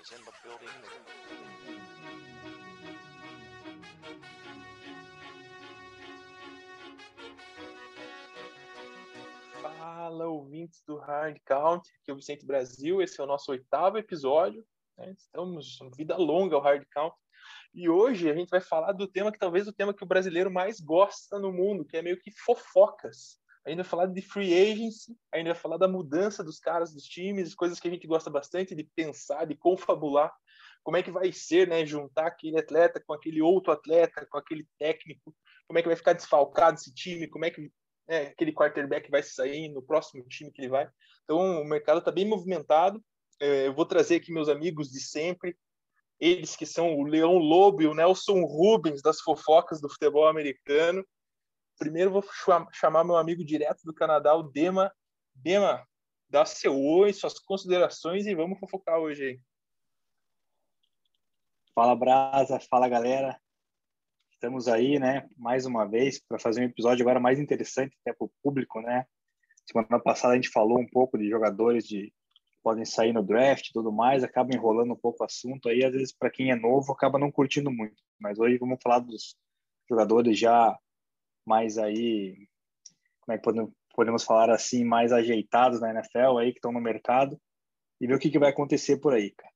is in the building. Fala, ouvintes do Hard Count, aqui é o Vicente Brasil, esse é o nosso oitavo episódio, né? estamos vida longa ao Hard Count, e hoje a gente vai falar do tema que talvez o tema que o brasileiro mais gosta no mundo, que é meio que fofocas. A gente vai falar de free agency, a gente vai falar da mudança dos caras dos times, coisas que a gente gosta bastante de pensar, de confabular, como é que vai ser, né, juntar aquele atleta com aquele outro atleta, com aquele técnico, como é que vai ficar desfalcado esse time, como é que né, aquele quarterback vai sair no próximo time que ele vai. Então, o mercado está bem movimentado. É, eu vou trazer aqui meus amigos de sempre, eles que são o Leão Lobo e o Nelson Rubens das fofocas do futebol americano. Primeiro vou chamar meu amigo direto do Canadá, o Dema. Dema, dá seu oi, suas considerações e vamos fofocar hoje aí. Fala Brasa, fala galera. Estamos aí, né, mais uma vez para fazer um episódio agora mais interessante até para o público, né? Semana passada a gente falou um pouco de jogadores de podem sair no draft e tudo mais, acaba enrolando um pouco o assunto aí, às vezes para quem é novo acaba não curtindo muito. Mas hoje vamos falar dos jogadores já mais aí, como é que podemos, podemos falar assim, mais ajeitados na NFL aí que estão no mercado e ver o que, que vai acontecer por aí, cara.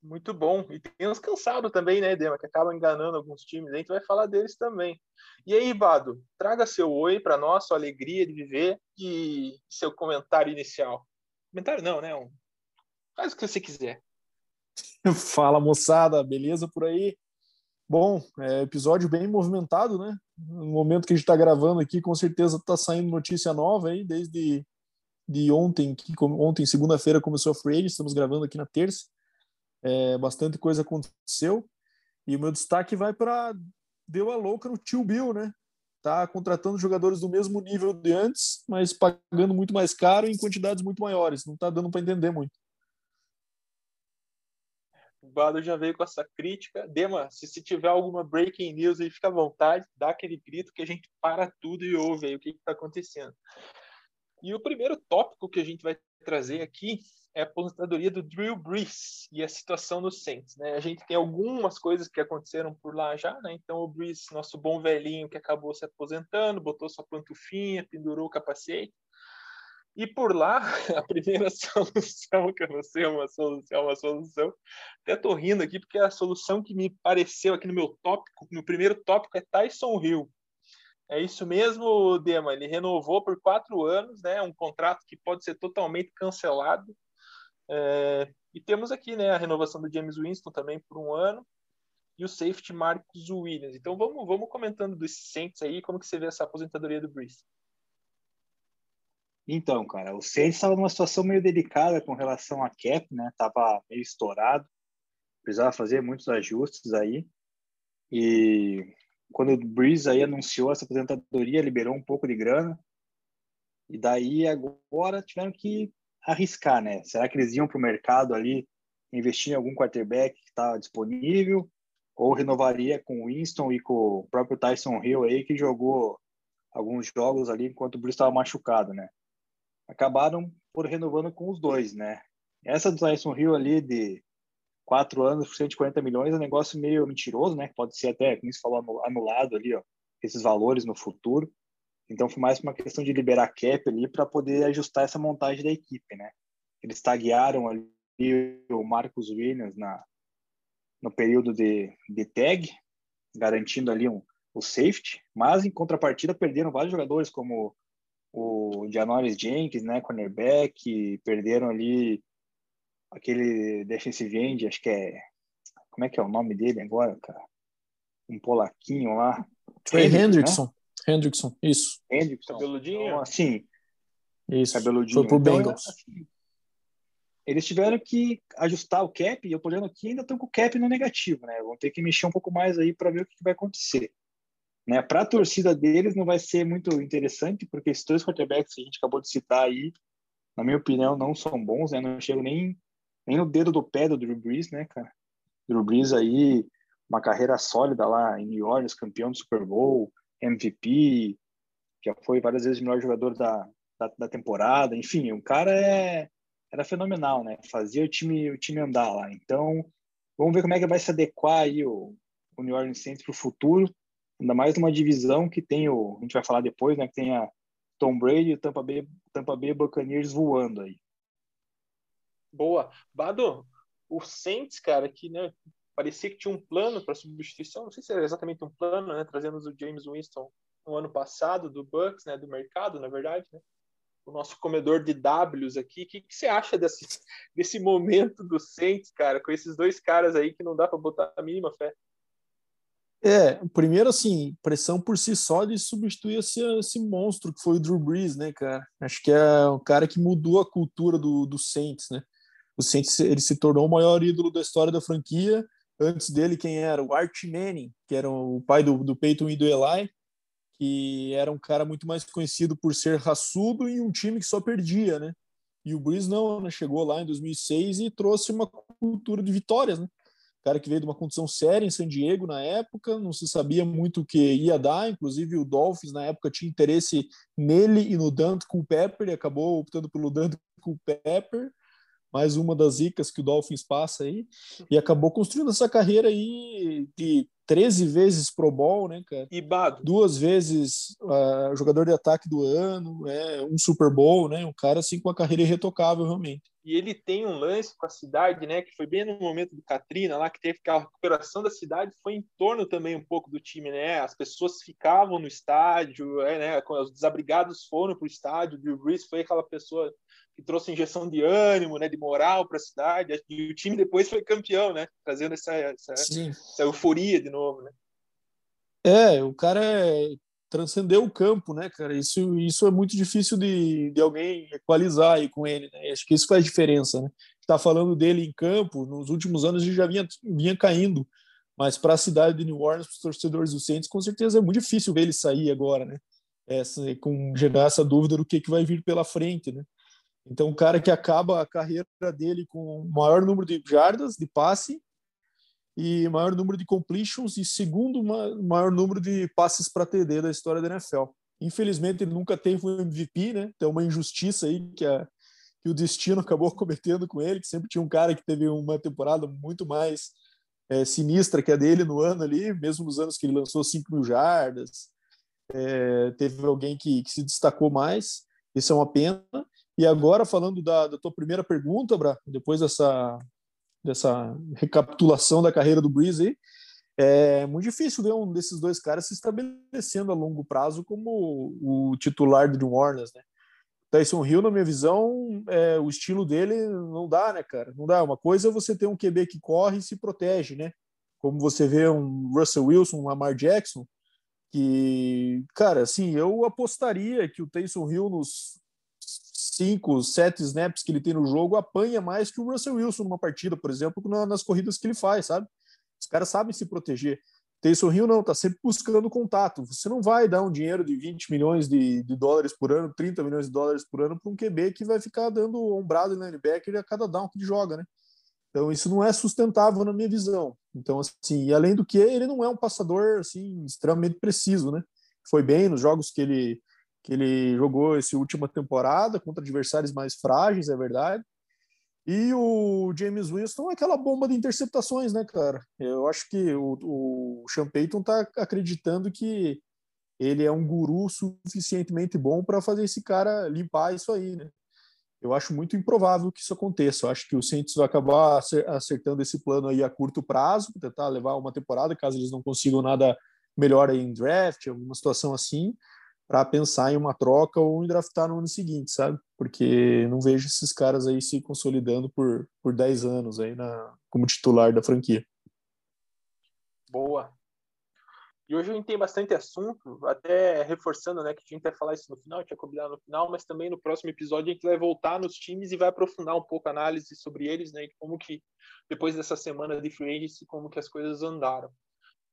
Muito bom. E tem uns cansados também, né, Dema, que acabam enganando alguns times. A gente vai falar deles também. E aí, Bado, traga seu oi para nós, sua alegria de viver e seu comentário inicial. Comentário não, né? Um... Faz o que você quiser. Fala, moçada, beleza por aí? Bom, é episódio bem movimentado, né? No momento que a gente está gravando aqui, com certeza está saindo notícia nova aí, desde de ontem, que ontem, segunda-feira, começou a Free Agent, estamos gravando aqui na terça. É, bastante coisa aconteceu. E o meu destaque vai para deu a louca no tio Bill, né? Tá contratando jogadores do mesmo nível de antes, mas pagando muito mais caro em quantidades muito maiores. Não tá dando para entender muito. O Bado já veio com essa crítica. Dema, se, se tiver alguma breaking news aí, fica à vontade, dá aquele grito que a gente para tudo e ouve aí o que está acontecendo. E o primeiro tópico que a gente vai trazer aqui é a aposentadoria do Drew Brees e a situação no Saints. Né? A gente tem algumas coisas que aconteceram por lá já, né? Então o Brees, nosso bom velhinho que acabou se aposentando, botou sua pantufinha, pendurou o capacete. E por lá, a primeira solução, que eu não sei, é uma solução, uma solução. Até tô rindo aqui, porque a solução que me pareceu aqui no meu tópico, no primeiro tópico, é Tyson Hill. É isso mesmo, Dema. Ele renovou por quatro anos, né? Um contrato que pode ser totalmente cancelado. É, e temos aqui né, a renovação do James Winston também por um ano e o safety Marcus Williams. Então vamos, vamos comentando dos Saints aí, como que você vê essa aposentadoria do Brees. Então, cara, o Saints estava numa situação meio delicada com relação a cap, né? Tava meio estourado, precisava fazer muitos ajustes aí. E quando o Breeze aí anunciou essa aposentadoria, liberou um pouco de grana. E daí agora tiveram que arriscar, né? Será que eles iam para o mercado ali investir em algum quarterback que estava disponível ou renovaria com o Winston e com o próprio Tyson Hill aí que jogou alguns jogos ali enquanto o Bruce estava machucado, né? Acabaram por renovando com os dois, né? Essa do Tyson Hill ali de quatro anos por 140 milhões é um negócio meio mentiroso, né? Pode ser até, como você falou, anulado ali, ó, esses valores no futuro. Então foi mais uma questão de liberar cap ali para poder ajustar essa montagem da equipe, né? Eles taguearam ali o Marcos Williams na no período de, de tag, garantindo ali um, o safety, mas em contrapartida perderam vários jogadores como o Janoris Jenkins, né, cornerback, perderam ali aquele defensive end, acho que é como é que é o nome dele agora, cara? Um polaquinho lá. Trey Hendrickson. Né? Hendrickson, isso. Hendrickson. Cabeludinho? Então, assim, isso. Cabeludinho. Foi pro então, Bengals. Assim, eles tiveram que ajustar o cap, e eu tô olhando aqui ainda estão com o cap no negativo, né? Vão ter que mexer um pouco mais aí para ver o que vai acontecer. Né? Para a torcida deles não vai ser muito interessante, porque esses dois quarterbacks que a gente acabou de citar aí, na minha opinião, não são bons, né? Não chego nem, nem no dedo do pé do Drew Brees, né, cara? Drew Brees aí, uma carreira sólida lá em New Orleans, campeão do Super Bowl, MVP, já foi várias vezes o melhor jogador da, da, da temporada, enfim, o cara é, era fenomenal, né? Fazia o time, o time andar lá. Então, vamos ver como é que vai se adequar aí o, o New Orleans Saints para o futuro. Ainda mais numa divisão que tem o, a gente vai falar depois, né? Que tem a Tom Brady e o Tampa Bay, Tampa Bay Buccaneers voando aí. Boa. Bado, o Saints, cara, que né, parecia que tinha um plano para substituição, não sei se era exatamente um plano, né? Trazendo o James Winston no ano passado do Bucks, né? Do mercado, na verdade, né? o nosso comedor de Ws aqui. O que, que, você acha desse, desse momento do Saints, cara, com esses dois caras aí que não dá para botar a mínima fé? É, primeiro, assim, pressão por si só de substituir esse, esse monstro que foi o Drew Brees, né, cara? Acho que é o cara que mudou a cultura do, do Saints, né? O Saints ele se tornou o maior ídolo da história da franquia. Antes dele, quem era? O Art Manning, que era o pai do, do Peyton e do Eli que era um cara muito mais conhecido por ser raçudo em um time que só perdia, né? E o Breeze não, né? chegou lá em 2006 e trouxe uma cultura de vitórias, né? Cara que veio de uma condição séria em San Diego na época, não se sabia muito o que ia dar, inclusive o Dolphins na época tinha interesse nele e no Dante Culpepper, e acabou optando pelo Dante Culpepper, mais uma das zicas que o Dolphins passa aí, e acabou construindo essa carreira aí de 13 vezes Pro Bowl, né, cara? E Bado. Duas vezes uh, jogador de ataque do ano, é, um Super Bowl, né? Um cara assim com uma carreira irretocável, realmente. E ele tem um lance com a cidade, né? Que foi bem no momento do Katrina, lá que teve aquela recuperação da cidade, foi em torno também um pouco do time, né? As pessoas ficavam no estádio, é, né? Os desabrigados foram para o estádio. O Drew Brees foi aquela pessoa que trouxe injeção de ânimo, né, de moral para a cidade. E o time depois foi campeão, né, trazendo essa, essa, essa, euforia de novo, né. É, o cara é, transcendeu o campo, né, cara? Isso, isso é muito difícil de, de alguém equalizar aí com ele, né? Acho que isso faz diferença, né? Está falando dele em campo, nos últimos anos ele já vinha, vinha caindo, mas para a cidade de New Orleans, para os torcedores do Saints, com certeza é muito difícil ver ele sair agora, né? Essa, com gerar essa dúvida do que, que vai vir pela frente, né? Então, um cara que acaba a carreira dele com o maior número de jardas de passe e maior número de completions e segundo maior número de passes para TD da história da NFL. Infelizmente, ele nunca teve um MVP, né? Tem uma injustiça aí que, a, que o destino acabou cometendo com ele, que sempre tinha um cara que teve uma temporada muito mais é, sinistra que a dele no ano ali, mesmo nos anos que ele lançou 5 mil jardas. É, teve alguém que, que se destacou mais. Isso é uma pena. E agora, falando da, da tua primeira pergunta, Bra, depois dessa, dessa recapitulação da carreira do Breeze, é muito difícil ver um desses dois caras se estabelecendo a longo prazo como o titular do New Orleans, né? Tyson Hill, na minha visão, é, o estilo dele não dá, né, cara? Não dá. Uma coisa é você ter um QB que corre e se protege, né? Como você vê um Russell Wilson, um Lamar Jackson, que, cara, assim, eu apostaria que o Tyson Hill nos cinco, sete snaps que ele tem no jogo, apanha mais que o Russell Wilson numa partida, por exemplo, nas corridas que ele faz, sabe? Os caras sabem se proteger. Taysom Hill não, tá sempre buscando contato. Você não vai dar um dinheiro de 20 milhões de, de dólares por ano, 30 milhões de dólares por ano para um QB que vai ficar dando ombrado em linebacker a cada down que ele joga, né? Então isso não é sustentável na minha visão. Então assim, e além do que ele não é um passador assim extremamente preciso, né? Foi bem nos jogos que ele que ele jogou essa última temporada contra adversários mais frágeis, é verdade. E o James Winston é aquela bomba de interceptações, né, cara? Eu acho que o, o Sean Payton tá acreditando que ele é um guru suficientemente bom para fazer esse cara limpar isso aí, né? Eu acho muito improvável que isso aconteça. Eu acho que o Saints vai acabar acertando esse plano aí a curto prazo, tentar levar uma temporada, caso eles não consigam nada melhor aí em draft, alguma situação assim para pensar em uma troca ou em draftar no ano seguinte, sabe? Porque não vejo esses caras aí se consolidando por, por 10 anos aí na, como titular da franquia. Boa. E hoje a gente tem bastante assunto, até reforçando, né, que a gente vai falar isso no final, tinha combinado no final, mas também no próximo episódio a gente vai voltar nos times e vai aprofundar um pouco a análise sobre eles, né, como que depois dessa semana de free agency, como que as coisas andaram.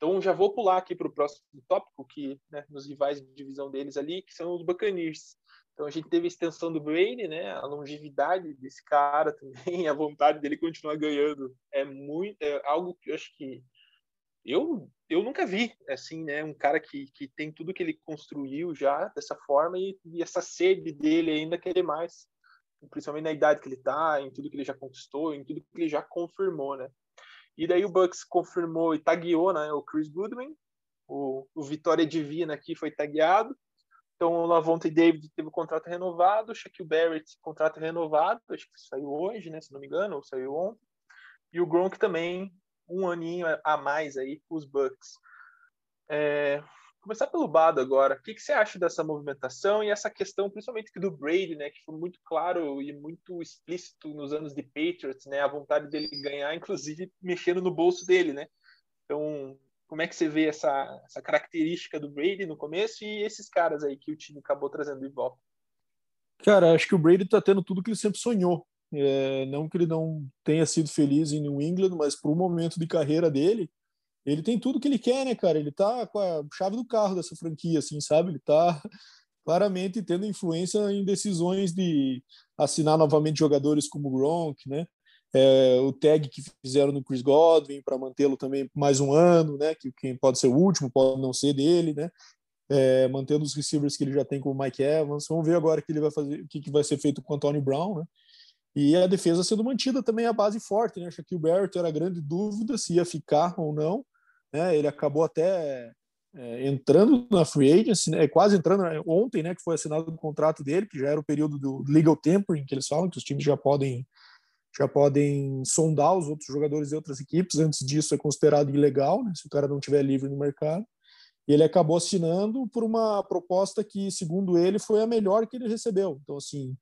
Então já vou pular aqui para o próximo tópico, que né, nos rivais de divisão deles ali, que são os Buccaneers. Então a gente teve a extensão do Brady, né? A longevidade desse cara também, a vontade dele continuar ganhando é muito, é algo que eu acho que eu eu nunca vi assim, né? Um cara que, que tem tudo que ele construiu já dessa forma e, e essa sede dele ainda querer mais. principalmente na idade que ele está, em tudo que ele já conquistou, em tudo que ele já confirmou, né? E daí o Bucks confirmou e tagueou, né, o Chris Goodwin, o, o Vitória Divina aqui foi tagueado. Então o Lavonte David teve o contrato renovado, o Shaquille Barrett contrato renovado, acho que saiu hoje, né, se não me engano, ou saiu ontem. E o Gronk também um aninho a mais aí os Bucks. É, começar pelo Bado agora. O que, que, você acha dessa movimentação e essa questão, principalmente do Brady, né, que foi muito claro e muito explícito nos anos de Patriots, né, a vontade dele ganhar, inclusive mexendo no bolso dele, né? Então, como é que você vê essa, essa característica do Brady no começo e esses caras aí que o time acabou trazendo de volta? Cara, acho que o Brady tá tendo tudo que ele sempre sonhou. É, não que ele não tenha sido feliz em New England, mas para o momento de carreira dele, ele tem tudo que ele quer, né, cara? Ele tá com a chave do carro dessa franquia, assim, sabe? Ele tá claramente tendo influência em decisões de assinar novamente jogadores como o Gronk, né? É, o tag que fizeram no Chris Godwin para mantê-lo também mais um ano, né? Que quem pode ser o último, pode não ser dele, né? É, mantendo os receivers que ele já tem com o Mike Evans. Vamos ver agora o que ele vai fazer, o que, que vai ser feito com o Antonio Brown, né? E a defesa sendo mantida também a base forte, né? Shaquille Barrett era grande dúvida se ia ficar ou não. Né? Ele acabou até é, entrando na free agency, né? quase entrando né? ontem, né? Que foi assinado o contrato dele, que já era o período do legal tempering que eles falam, que os times já podem já podem sondar os outros jogadores de outras equipes. Antes disso é considerado ilegal, né? Se o cara não estiver livre no mercado. E ele acabou assinando por uma proposta que, segundo ele, foi a melhor que ele recebeu. Então, assim,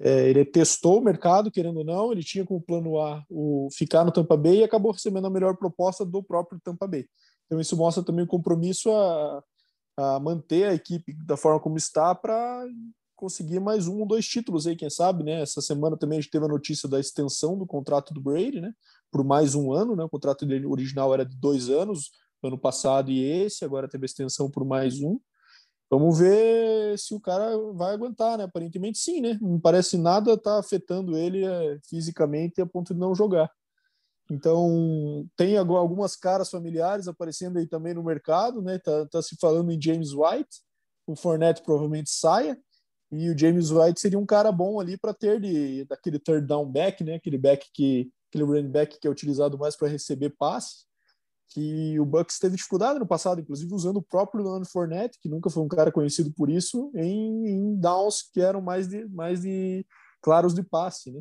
é, ele testou o mercado, querendo ou não, ele tinha como plano A o ficar no Tampa Bay e acabou recebendo a melhor proposta do próprio Tampa Bay. Então isso mostra também o compromisso a, a manter a equipe da forma como está para conseguir mais um ou dois títulos aí, quem sabe, né? Essa semana também a gente teve a notícia da extensão do contrato do Brady, né? Por mais um ano, né? O contrato dele original era de dois anos, ano passado e esse, agora teve a extensão por mais um. Vamos ver se o cara vai aguentar, né? Aparentemente sim, né? Não parece nada tá afetando ele é, fisicamente a ponto de não jogar. Então, tem algumas caras familiares aparecendo aí também no mercado, né? Tá, tá se falando em James White, o Fournette provavelmente saia, e o James White seria um cara bom ali para ter de, daquele third down back, né? Aquele back que aquele running back que é utilizado mais para receber passes que o Bucks teve dificuldade no passado, inclusive usando o próprio Leonard Fournette, que nunca foi um cara conhecido por isso, em, em downs que eram mais de, mais de claros de passe, né?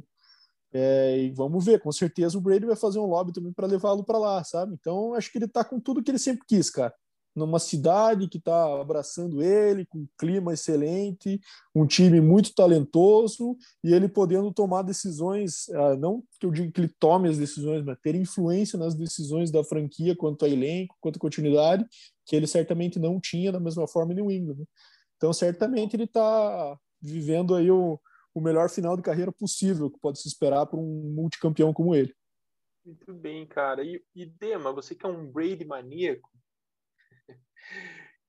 É, e vamos ver, com certeza o Brady vai fazer um lobby também para levá-lo para lá, sabe? Então acho que ele tá com tudo que ele sempre quis, cara numa cidade que está abraçando ele, com um clima excelente, um time muito talentoso e ele podendo tomar decisões, ah, não que eu diga que ele tome as decisões, mas ter influência nas decisões da franquia quanto a elenco, quanto a continuidade, que ele certamente não tinha da mesma forma em New England. Né? Então, certamente ele está vivendo aí o, o melhor final de carreira possível que pode se esperar para um multicampeão como ele. Muito bem, cara. E, e Dema, você que é um Brady maníaco,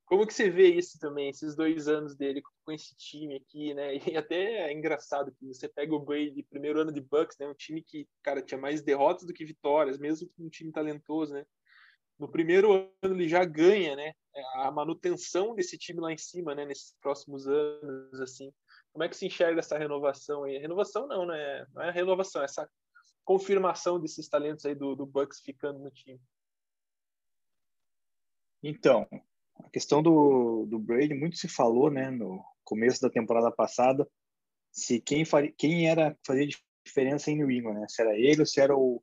como que você vê isso também, esses dois anos dele com esse time aqui, né? E até é engraçado que você pega o Brady, primeiro ano de Bucks, né? Um time que, cara, tinha mais derrotas do que vitórias, mesmo com um time talentoso, né? No primeiro ano ele já ganha, né? A manutenção desse time lá em cima, né? Nesses próximos anos, assim. Como é que se enxerga essa renovação aí? Renovação não, né? Não é renovação, é essa confirmação desses talentos aí do, do Bucks ficando no time. Então, a questão do, do Brady, muito se falou, né, no começo da temporada passada, se quem, faria, quem era fazer diferença em New England, né? Se era ele ou se era o,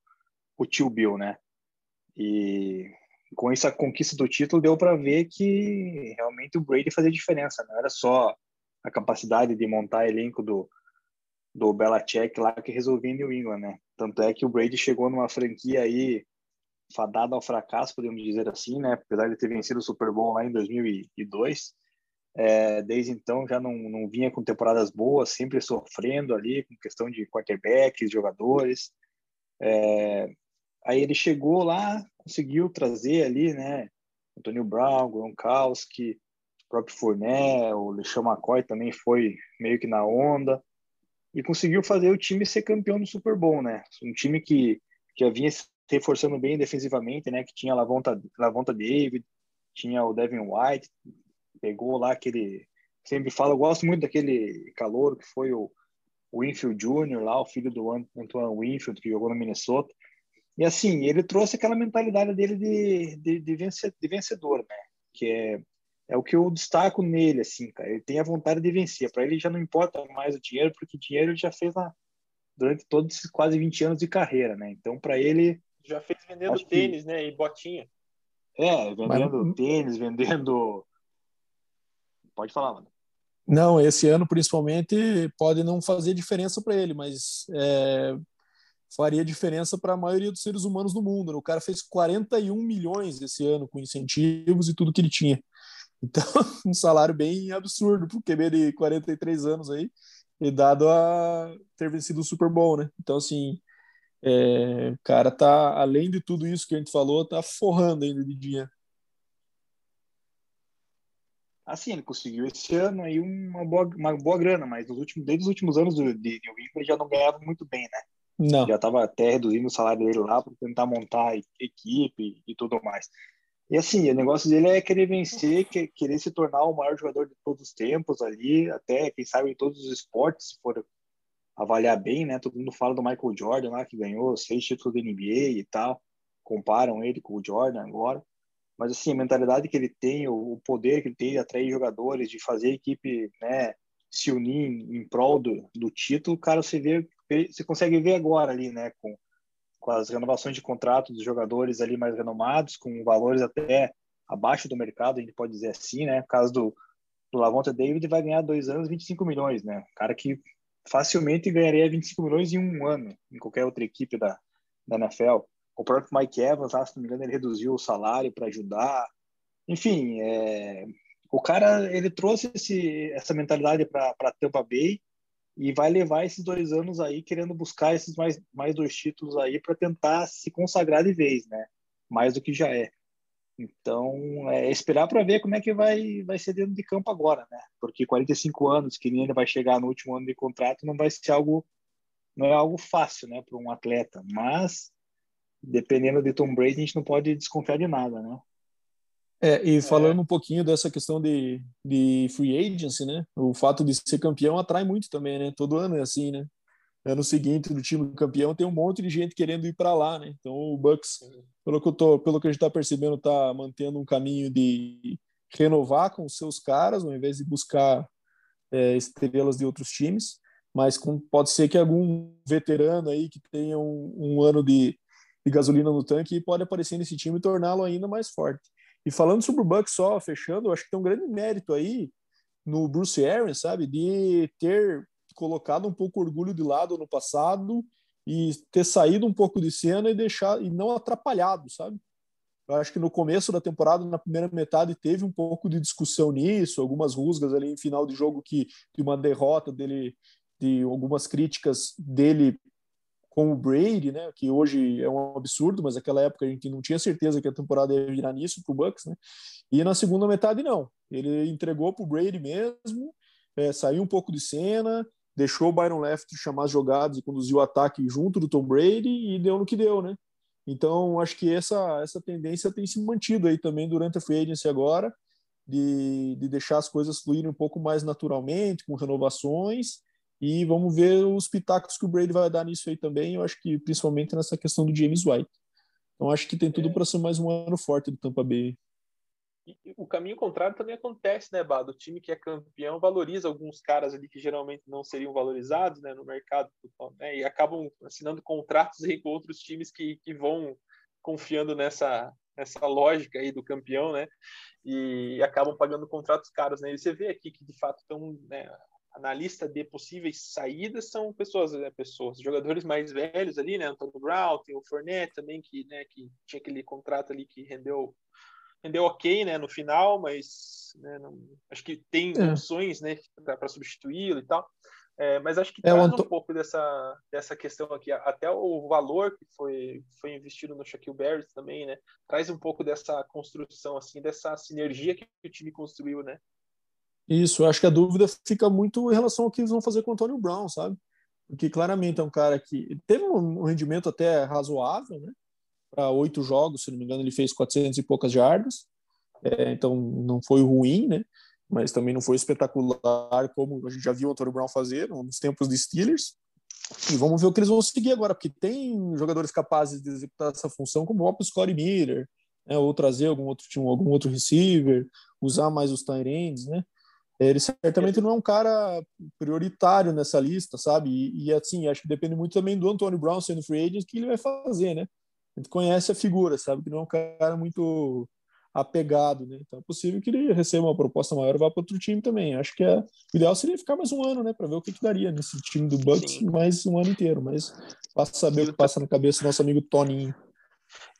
o tio Bill, né? E com essa conquista do título deu para ver que realmente o Brady fazia diferença, não era só a capacidade de montar elenco do do Belichick lá que resolvia em New England, né? Tanto é que o Brady chegou numa franquia aí fadada ao fracasso, podemos dizer assim, né? Apesar de ter vencido o Super Bowl lá em 2002, é, desde então já não, não vinha com temporadas boas, sempre sofrendo ali com questão de quarterbacks, jogadores. É, aí ele chegou lá, conseguiu trazer ali, né? Antônio Brown, Gronkowski, o próprio Fournette, o LeSean McCoy também foi meio que na onda e conseguiu fazer o time ser campeão do Super Bowl, né? Um time que já vinha reforçando bem defensivamente, né? Que tinha Lavonta, Lavonta David, tinha o Devin White, pegou lá aquele. Sempre falo, eu gosto muito daquele calor que foi o, Winfield Jr. lá, o filho do Antoine Winfield, que jogou no Minnesota. E assim, ele trouxe aquela mentalidade dele de, de, de, vencer, de vencedor, né? Que é, é o que eu destaco nele, assim, cara. Ele tem a vontade de vencer. Para ele já não importa mais o dinheiro, porque dinheiro ele já fez na, durante todos esses quase 20 anos de carreira, né? Então, para ele. Já fez vendendo tênis, que... né? E botinha. É, vendendo Mas... tênis, vendendo. Pode falar, mano. Não, esse ano principalmente pode não fazer diferença para ele, mas é, faria diferença para a maioria dos seres humanos do mundo. Né? O cara fez 41 milhões esse ano com incentivos e tudo que ele tinha. Então, um salário bem absurdo para o QB de 43 anos aí, e dado a ter vencido o Super Bowl, né? Então, assim, é, o cara tá, além de tudo isso que a gente falou, tá forrando ainda de dinheiro. Assim, ele conseguiu esse ano aí uma boa, uma boa grana, mas nos últimos, desde os últimos anos de New England já não ganhava muito bem, né? Não. Já estava até reduzindo o salário dele lá para tentar montar equipe e tudo mais. E assim, o negócio dele é querer vencer, querer se tornar o maior jogador de todos os tempos ali, até, quem sabe, em todos os esportes, se for avaliar bem, né? Todo mundo fala do Michael Jordan lá, que ganhou seis títulos da NBA e tal, comparam ele com o Jordan agora. Mas assim, a mentalidade que ele tem, o poder que ele tem de atrair jogadores, de fazer a equipe, né, se unir em prol do, do título, cara, você vê, você consegue ver agora ali, né, com com as renovações de contrato dos jogadores ali mais renomados, com valores até abaixo do mercado, a gente pode dizer assim, né? No caso do, do Lavonta David, vai ganhar dois anos, 25 milhões, né? cara que facilmente ganharia 25 milhões em um ano em qualquer outra equipe da, da NFL. O próprio Mike Evans, se não me engano, ele reduziu o salário para ajudar. Enfim, é, o cara ele trouxe esse, essa mentalidade para Tampa Bay e vai levar esses dois anos aí querendo buscar esses mais, mais dois títulos aí para tentar se consagrar de vez, né? Mais do que já é. Então, é esperar para ver como é que vai, vai ser dentro de campo agora, né? Porque 45 anos, que nem ele vai chegar no último ano de contrato, não vai ser algo, não é algo fácil, né, para um atleta. Mas, dependendo de Tom Brady, a gente não pode desconfiar de nada, né? É, e falando é. um pouquinho dessa questão de, de free agency, né? O fato de ser campeão atrai muito também, né? Todo ano é assim, né? Ano seguinte do time campeão tem um monte de gente querendo ir para lá, né? Então o Bucks, pelo que eu tô, pelo que a gente está percebendo, tá mantendo um caminho de renovar com os seus caras, ao invés de buscar é, estrelas de outros times. Mas com, pode ser que algum veterano aí que tenha um, um ano de, de gasolina no tanque pode aparecer nesse time e torná-lo ainda mais forte. E falando sobre o Bucks só, fechando, eu acho que tem um grande mérito aí no Bruce Arians, sabe, de ter colocado um pouco o orgulho de lado no passado e ter saído um pouco de cena e deixar e não atrapalhado, sabe? Eu acho que no começo da temporada, na primeira metade, teve um pouco de discussão nisso, algumas rusgas ali em final de jogo que de uma derrota dele, de algumas críticas dele com o Brady, né, que hoje é um absurdo, mas naquela época a gente não tinha certeza que a temporada ia virar nisso para o Bucks, né? E na segunda metade não, ele entregou para o Brady mesmo, é, saiu um pouco de cena, deixou o Byron Left chamar as jogadas e conduzir o ataque junto do Tom Brady e deu no que deu, né? Então acho que essa essa tendência tem se mantido aí também durante a free agency agora de, de deixar as coisas fluírem um pouco mais naturalmente, com renovações e vamos ver os pitacos que o Brady vai dar nisso aí também. Eu acho que principalmente nessa questão do James White. Então acho que tem tudo é. para ser mais um ano forte do Tampa Bay. E o caminho contrário também acontece, né, Bado? O time que é campeão valoriza alguns caras ali que geralmente não seriam valorizados né, no mercado né, e acabam assinando contratos com outros times que, que vão confiando nessa, nessa lógica aí do campeão, né? E acabam pagando contratos caros, né? E você vê aqui que de fato estão né, na lista de possíveis saídas são pessoas, né, pessoas, jogadores mais velhos ali, né? Antônio Brown, tem o Fournette também que, né, que tinha aquele contrato ali que rendeu rendeu ok, né, no final, mas né, não, acho que tem é. opções, né, para substituí-lo e tal. É, mas acho que é, traz um pouco dessa, dessa questão aqui, até o valor que foi, foi investido no Shaquille Barrett também, né? Traz um pouco dessa construção, assim, dessa sinergia que o time construiu, né? Isso, acho que a dúvida fica muito em relação ao que eles vão fazer com o Antônio Brown, sabe? Porque claramente é um cara que teve um rendimento até razoável, né? Para oito jogos, se não me engano, ele fez 400 e poucas jardas, é, então não foi ruim, né? mas também não foi espetacular como a gente já viu o Antônio Brown fazer nos tempos de Steelers. E vamos ver o que eles vão seguir agora, porque tem jogadores capazes de executar essa função, como o próprio Scottie Miller, né, ou trazer algum outro time, algum outro receiver, usar mais os tight né? Ele certamente não é um cara prioritário nessa lista, sabe? E, e, assim, acho que depende muito também do Antônio Brown sendo free agent que ele vai fazer, né? A gente conhece a figura, sabe? Que não é um cara muito apegado, né? Então é possível que ele receba uma proposta maior e vá para outro time também. Acho que é, o ideal seria ficar mais um ano, né? Para ver o que, que, daria nesse time do Bucks Sim. mais um ano inteiro. Mas passa saber o que passa na cabeça do nosso amigo Toninho.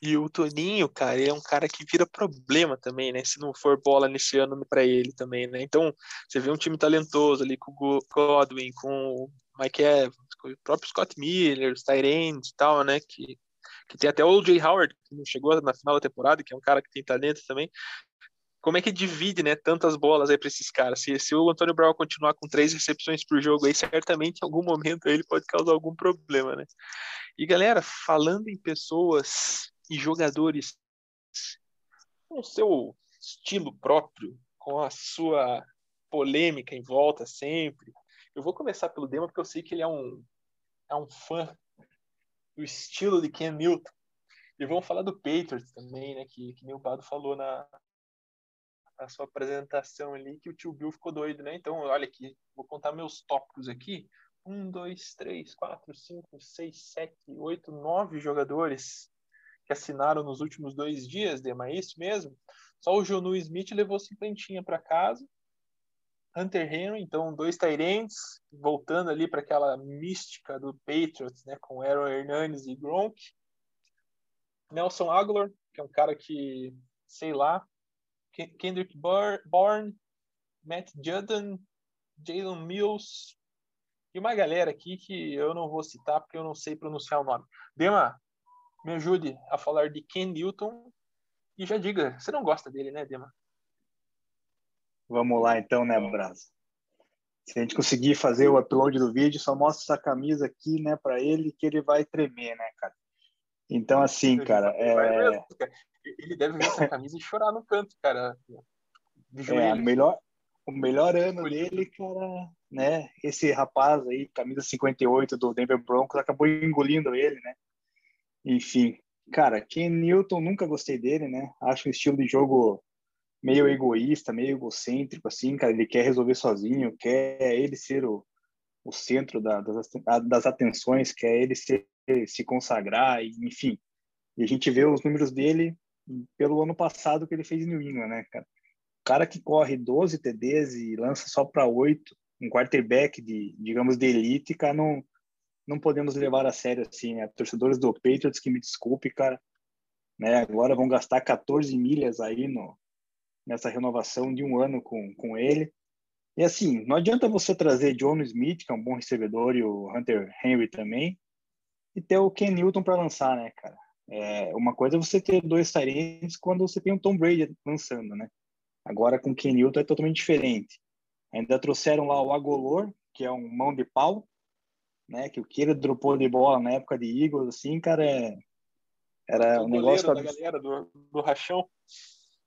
E o Toninho, cara, ele é um cara que vira problema também, né? Se não for bola nesse ano para ele também, né? Então, você vê um time talentoso ali com o Godwin, com o Mike Evans, com o próprio Scott Miller, os Tyrants e tal, né? Que, que tem até o Jay Howard, que não chegou na final da temporada, que é um cara que tem talento também. Como é que divide, né, tantas bolas aí para esses caras? Se, se o Antônio Brown continuar com três recepções por jogo aí, certamente em algum momento ele pode causar algum problema, né? E galera, falando em pessoas e jogadores com o seu estilo próprio, com a sua polêmica em volta sempre, eu vou começar pelo Dema porque eu sei que ele é um, é um fã do estilo de Ken Newton. E vamos falar do Patriots também, né? Que, que o Pado falou na, na sua apresentação ali, que o tio Bill ficou doido, né? Então, olha aqui, vou contar meus tópicos aqui um, dois, três, quatro, cinco, seis, sete, oito, nove jogadores que assinaram nos últimos dois dias, Dema, é isso mesmo? Só o Jonu Smith levou cinquentinha para casa. Hunter Henry, então dois Tyrants, voltando ali para aquela mística do Patriots, né, com Aaron Hernandez e Gronk. Nelson Aguilar, que é um cara que, sei lá, Kendrick Bourne, Matt Judon, Jalen Mills, e uma galera aqui que eu não vou citar porque eu não sei pronunciar o nome. Dema, me ajude a falar de Ken Newton e já diga, você não gosta dele, né, Dema? Vamos lá então, né, Brasa? Se a gente conseguir fazer o upload do vídeo, só mostra essa camisa aqui, né, para ele, que ele vai tremer, né, cara? Então, assim, cara, é... Ele deve ver essa camisa e chorar no canto, cara. É, melhor, o melhor ano dele, cara, né? Esse rapaz aí, camisa 58 do Denver Broncos, acabou engolindo ele, né? Enfim, cara, Ken Newton, nunca gostei dele, né? Acho um estilo de jogo meio egoísta, meio egocêntrico, assim, cara. Ele quer resolver sozinho, quer ele ser o, o centro da, das, das atenções, quer ele ser, se consagrar, enfim. E a gente vê os números dele pelo ano passado que ele fez em New England, né, cara? cara que corre 12 TDs e lança só para 8, um quarterback de, digamos, de elite, cara, não, não podemos levar a sério assim, né? Torcedores do Patriots, que me desculpe, cara, né? Agora vão gastar 14 milhas aí no, nessa renovação de um ano com, com ele. E assim, não adianta você trazer John Smith, que é um bom recebedor, e o Hunter Henry também, e ter o Ken Newton para lançar, né, cara? É, uma coisa é você ter dois tarentes quando você tem um Tom Brady lançando, né? Agora com o Ken Newton é totalmente diferente. Ainda trouxeram lá o Agolor, que é um mão de pau, né? Que o que ele dropou de bola na época de Eagles, assim, cara, é... era um negócio... Da galera do, do rachão.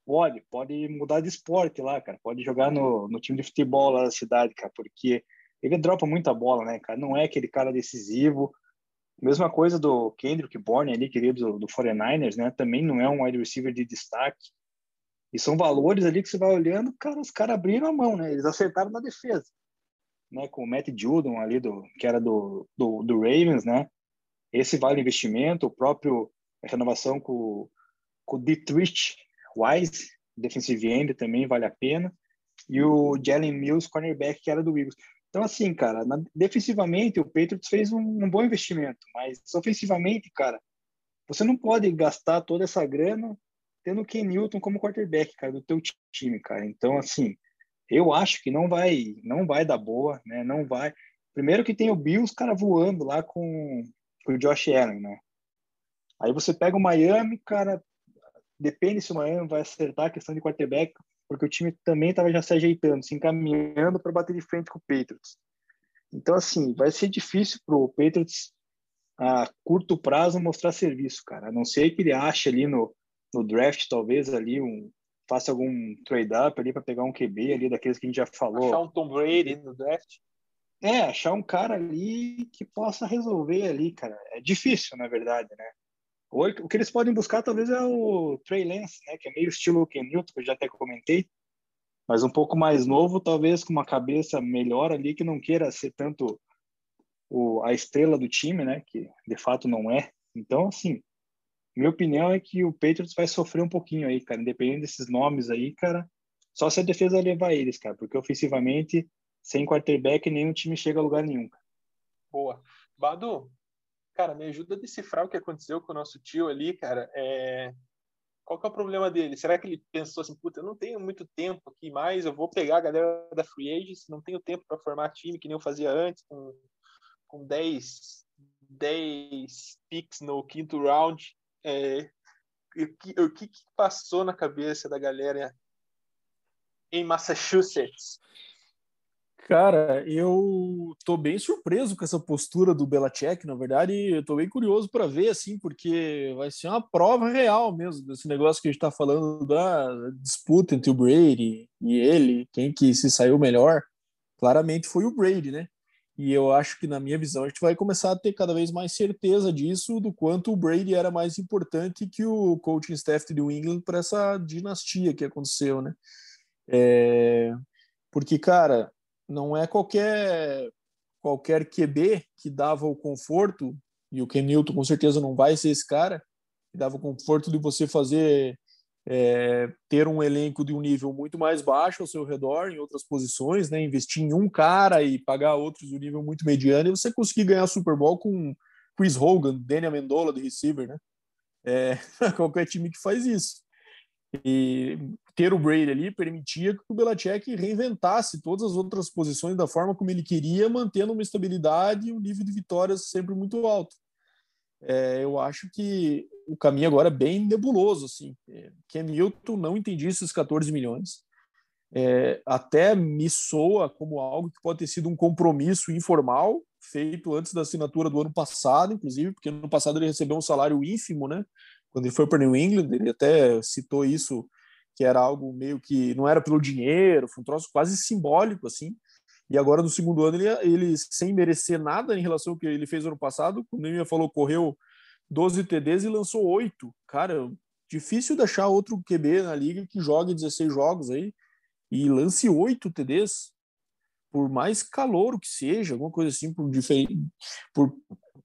Pode, pode mudar de esporte lá, cara. Pode jogar no, no time de futebol lá da cidade, cara, porque ele dropa muita bola, né, cara? Não é aquele cara decisivo. Mesma coisa do Kendrick Bourne ali, querido do, do 49ers, né? Também não é um wide receiver de destaque. E são valores ali que você vai olhando, cara, os caras abriram a mão, né? Eles acertaram na defesa, né? Com o Matt Judon ali, do, que era do, do, do Ravens, né? Esse vale investimento, o próprio renovação com, com o Dietrich Wise, defensive end, também vale a pena. E o Jalen Mills, cornerback, que era do Eagles. Então, assim, cara, na, defensivamente o Patriots fez um, um, bom investimento, mas ofensivamente, cara, você não pode gastar toda essa grana tendo o Ken Newton como quarterback, cara, do teu time, cara. Então, assim, eu acho que não vai, não vai dar boa, né? Não vai. Primeiro que tem o Bills, cara, voando lá com, com o Josh Allen, né? Aí você pega o Miami, cara, depende se o Miami vai acertar a questão de quarterback, porque o time também estava já se ajeitando, se encaminhando para bater de frente com o Patriots. Então, assim, vai ser difícil para o Patriots a curto prazo mostrar serviço, cara. A não ser que ele ache ali no, no draft, talvez ali um, faça algum trade-up ali para pegar um QB ali daqueles que a gente já falou. Achar um Tom Brady no draft. É, achar um cara ali que possa resolver ali, cara. É difícil, na verdade, né? Ou o que eles podem buscar talvez é o Trey Lance, né? Que é meio estilo Ken Newton, que eu já até comentei. Mas um pouco mais novo, talvez com uma cabeça melhor ali, que não queira ser tanto o, a estrela do time, né? Que de fato não é. Então, assim, minha opinião é que o Patriots vai sofrer um pouquinho aí, cara. Independente desses nomes aí, cara. Só se a defesa levar eles, cara. Porque ofensivamente, sem quarterback, nenhum time chega a lugar nenhum. Cara. Boa. Badu, cara, me ajuda a decifrar o que aconteceu com o nosso tio ali, cara. É... Qual que é o problema dele? Será que ele pensou assim, puta, eu não tenho muito tempo aqui mais, eu vou pegar a galera da Free Agents, não tenho tempo para formar time que nem eu fazia antes, com, com 10, 10 picks no quinto round. É... O que, o que passou na cabeça da galera em Massachusetts Cara, eu tô bem surpreso com essa postura do Belichick, na verdade, eu tô bem curioso para ver, assim, porque vai ser uma prova real mesmo desse negócio que a gente tá falando da disputa entre o Brady e ele, quem que se saiu melhor, claramente foi o Brady, né? E eu acho que, na minha visão, a gente vai começar a ter cada vez mais certeza disso, do quanto o Brady era mais importante que o coaching staff de New England para essa dinastia que aconteceu, né? É... Porque, cara, não é qualquer qualquer QB que dava o conforto, e o Ken Newton com certeza não vai ser esse cara, que dava o conforto de você fazer é, ter um elenco de um nível muito mais baixo ao seu redor, em outras posições, né? investir em um cara e pagar outros de um nível muito mediano, e você conseguir ganhar Super Bowl com Chris Hogan, Daniel Amendola de receiver, né? É, qualquer time que faz isso. E ter o Brady ali permitia que o Belichick reinventasse todas as outras posições da forma como ele queria, mantendo uma estabilidade e um nível de vitórias sempre muito alto. É, eu acho que o caminho agora é bem nebuloso. Assim. É, Ken Newton não entendi esses 14 milhões. É, até me soa como algo que pode ter sido um compromisso informal feito antes da assinatura do ano passado, inclusive, porque no passado ele recebeu um salário ínfimo, né? Quando ele foi para New England, ele até citou isso que era algo meio que não era pelo dinheiro, foi um troço quase simbólico assim. E agora no segundo ano ele, ele sem merecer nada em relação ao que ele fez ano passado, o Neymar falou correu 12 TDs e lançou 8. Cara, difícil de achar outro QB na liga que jogue 16 jogos aí e lance 8 TDs. Por mais calor que seja, alguma coisa assim, por, diferente, por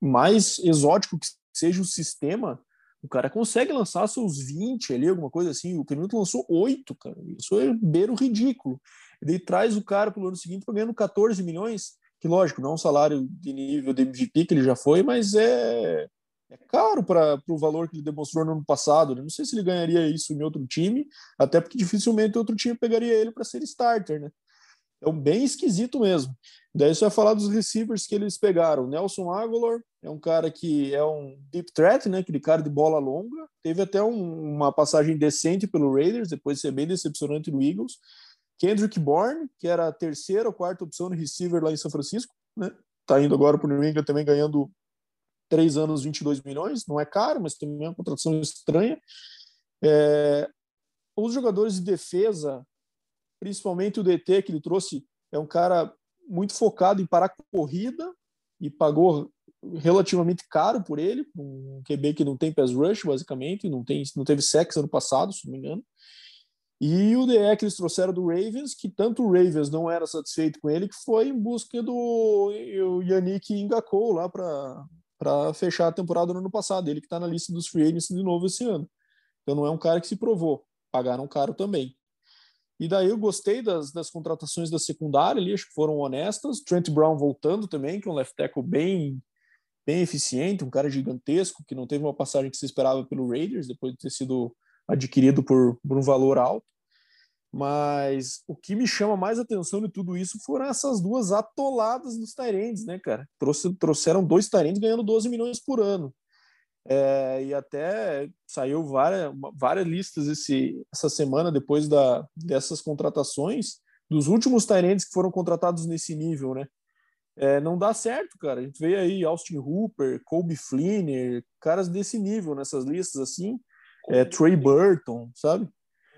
mais exótico que seja o sistema, o cara consegue lançar seus 20 ali, alguma coisa assim. O Canhoto lançou 8, cara. Isso é beiro ridículo. Ele traz o cara para o ano seguinte ganhando 14 milhões, que lógico, não é um salário de nível de MVP que ele já foi, mas é, é caro para o valor que ele demonstrou no ano passado. Né? Não sei se ele ganharia isso em outro time, até porque dificilmente outro time pegaria ele para ser starter, né? É bem esquisito mesmo. Daí você vai falar dos receivers que eles pegaram. Nelson Aguilar é um cara que é um deep threat, né? Aquele cara de bola longa. Teve até um, uma passagem decente pelo Raiders, depois de ser bem decepcionante no Eagles. Kendrick Bourne, que era a terceira ou quarta opção no receiver lá em São Francisco, né? Tá indo agora para o New England também ganhando três anos, 22 milhões. Não é caro, mas também é uma contratação estranha. É... Os jogadores de defesa principalmente o DT que ele trouxe é um cara muito focado em parar corrida e pagou relativamente caro por ele, um QB que não tem pass rush, basicamente, não, tem, não teve sex ano passado, se não me engano. E o DE que eles trouxeram do Ravens, que tanto o Ravens não era satisfeito com ele, que foi em busca do Yannick Ngakou lá para fechar a temporada no ano passado. Ele que está na lista dos free agents de novo esse ano. Então não é um cara que se provou. Pagaram caro também. E daí eu gostei das, das contratações da secundária ali, acho que foram honestas. Trent Brown voltando também, que é um left tackle bem, bem eficiente, um cara gigantesco, que não teve uma passagem que se esperava pelo Raiders, depois de ter sido adquirido por, por um valor alto. Mas o que me chama mais atenção de tudo isso foram essas duas atoladas dos Tyrands, né, cara? Trouxe, trouxeram dois Tyrands ganhando 12 milhões por ano. É, e até saiu várias, várias listas esse, essa semana depois da, dessas contratações dos últimos Tyrants que foram contratados nesse nível, né? É, não dá certo, cara. A gente vê aí Austin Hooper, Colby Flynn, caras desse nível nessas listas assim, é, Trey Burton, sabe?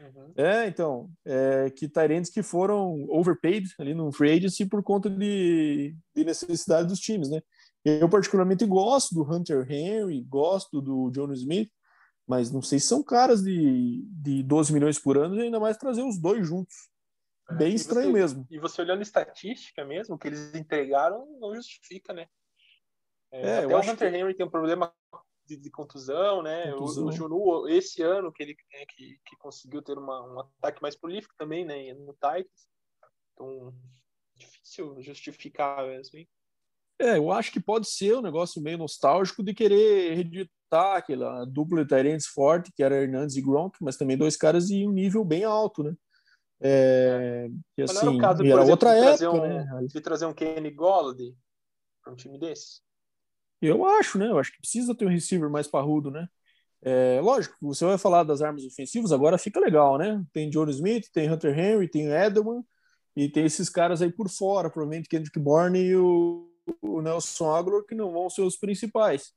Uhum. É, então, é, que Tyrants que foram overpaid ali no free agency por conta de, de necessidade dos times, né? Eu particularmente gosto do Hunter Henry, gosto do John Smith, mas não sei se são caras de, de 12 milhões por ano e ainda mais trazer os dois juntos. É, Bem estranho você- mesmo. E você olhando estatística mesmo, que eles entregaram não justifica, né? É, É, até o Hunter Henry tem um problema de, de contusão, né? Contusão. O, o Junu, esse ano que ele né, que, que conseguiu ter uma, um ataque mais prolífico também, né? No Titans. Então, difícil justificar mesmo, hein? É, eu acho que pode ser um negócio meio nostálgico de querer reeditar aquela dupla de Tyrants forte, que era Hernandes e Gronk, mas também dois caras de um nível bem alto, né? É, assim, era o caso, e por era exemplo, outra de trazer época, um- né? De trazer um Kenny Golladay para um time desse. Eu acho, né? Eu acho que precisa ter um receiver mais parrudo, né? É, lógico, você vai falar das armas ofensivas, agora fica legal, né? Tem John Smith, tem Hunter Henry, tem Edelman, e tem esses caras aí por fora, provavelmente Kendrick Bourne e o, o Nelson Aguilar, que não vão ser os principais.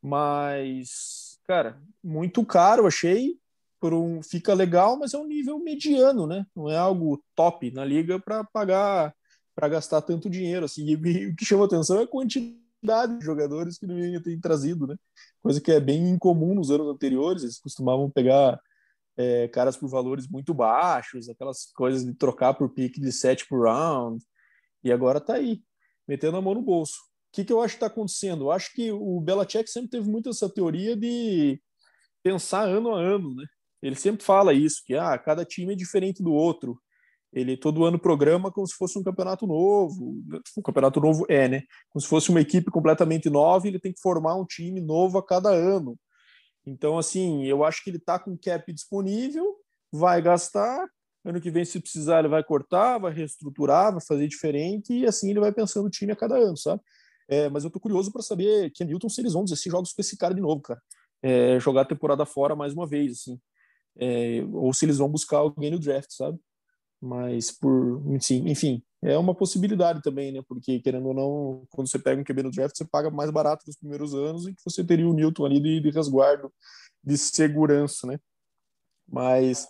Mas, cara, muito caro, achei. Por um, fica legal, mas é um nível mediano, né? Não é algo top na liga para pagar, para gastar tanto dinheiro. Assim. E, o que chama atenção é a quantidade de jogadores que não ia ter trazido, né? Coisa que é bem incomum nos anos anteriores. Eles costumavam pegar é, caras por valores muito baixos, aquelas coisas de trocar por pique de sétimo round. E agora tá aí, metendo a mão no bolso. O que, que eu acho que está acontecendo? Eu acho que o Belichick sempre teve muito essa teoria de pensar ano a ano, né? Ele sempre fala isso, que ah, cada time é diferente do outro. Ele todo ano programa como se fosse um campeonato novo. O campeonato novo é, né? Como se fosse uma equipe completamente nova, ele tem que formar um time novo a cada ano. Então, assim, eu acho que ele tá com cap disponível, vai gastar. Ano que vem, se precisar, ele vai cortar, vai reestruturar, vai fazer diferente, e assim ele vai pensando o time a cada ano, sabe? É, mas eu tô curioso para saber, Ken Newton, se eles vão 16 jogos com esse cara de novo, cara. É, jogar a temporada fora mais uma vez, assim. É, ou se eles vão buscar alguém no draft, sabe? Mas por, enfim, enfim, é uma possibilidade também, né? Porque querendo ou não, quando você pega um QB no draft, você paga mais barato nos primeiros anos e que você teria o Newton ali de, de resguardo, de segurança, né? Mas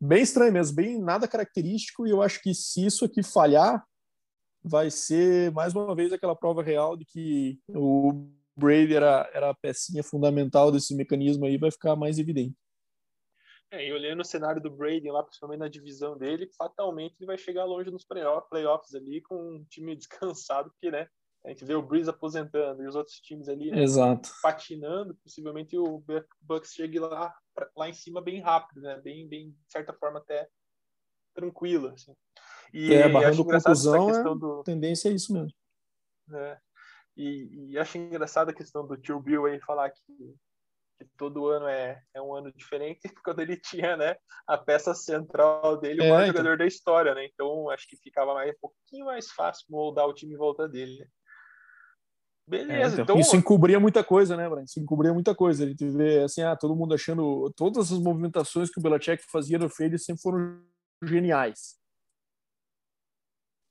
bem estranho mesmo, bem nada característico e eu acho que se isso aqui falhar, vai ser mais uma vez aquela prova real de que o Brady era, era a pecinha fundamental desse mecanismo aí, vai ficar mais evidente. É, e olhando o cenário do Brady lá, principalmente na divisão dele, fatalmente ele vai chegar longe nos playoff- playoffs ali com um time descansado, porque, né, a gente vê o Breeze aposentando e os outros times ali né, Exato. patinando, possivelmente o Bu- Bucks chegue lá, lá em cima bem rápido, né, bem, bem, de certa forma, até tranquilo, assim. E É, barrando conclusão, é, do, tendência é isso mesmo. né, e, e acho engraçado a questão do tio Bill aí falar que, que todo ano é, é um ano diferente, quando ele tinha, né, a peça central dele, o É, maior então. jogador da história, né? Então acho que ficava mais, um pouquinho mais fácil moldar o time em volta dele, né? É, Beleza, então, então, Isso encobria muita coisa, né, Brian? Isso encobria muita coisa. A gente vê, assim, ah, todo mundo achando... Todas as movimentações que o Belichick fazia no Fade sempre foram geniais.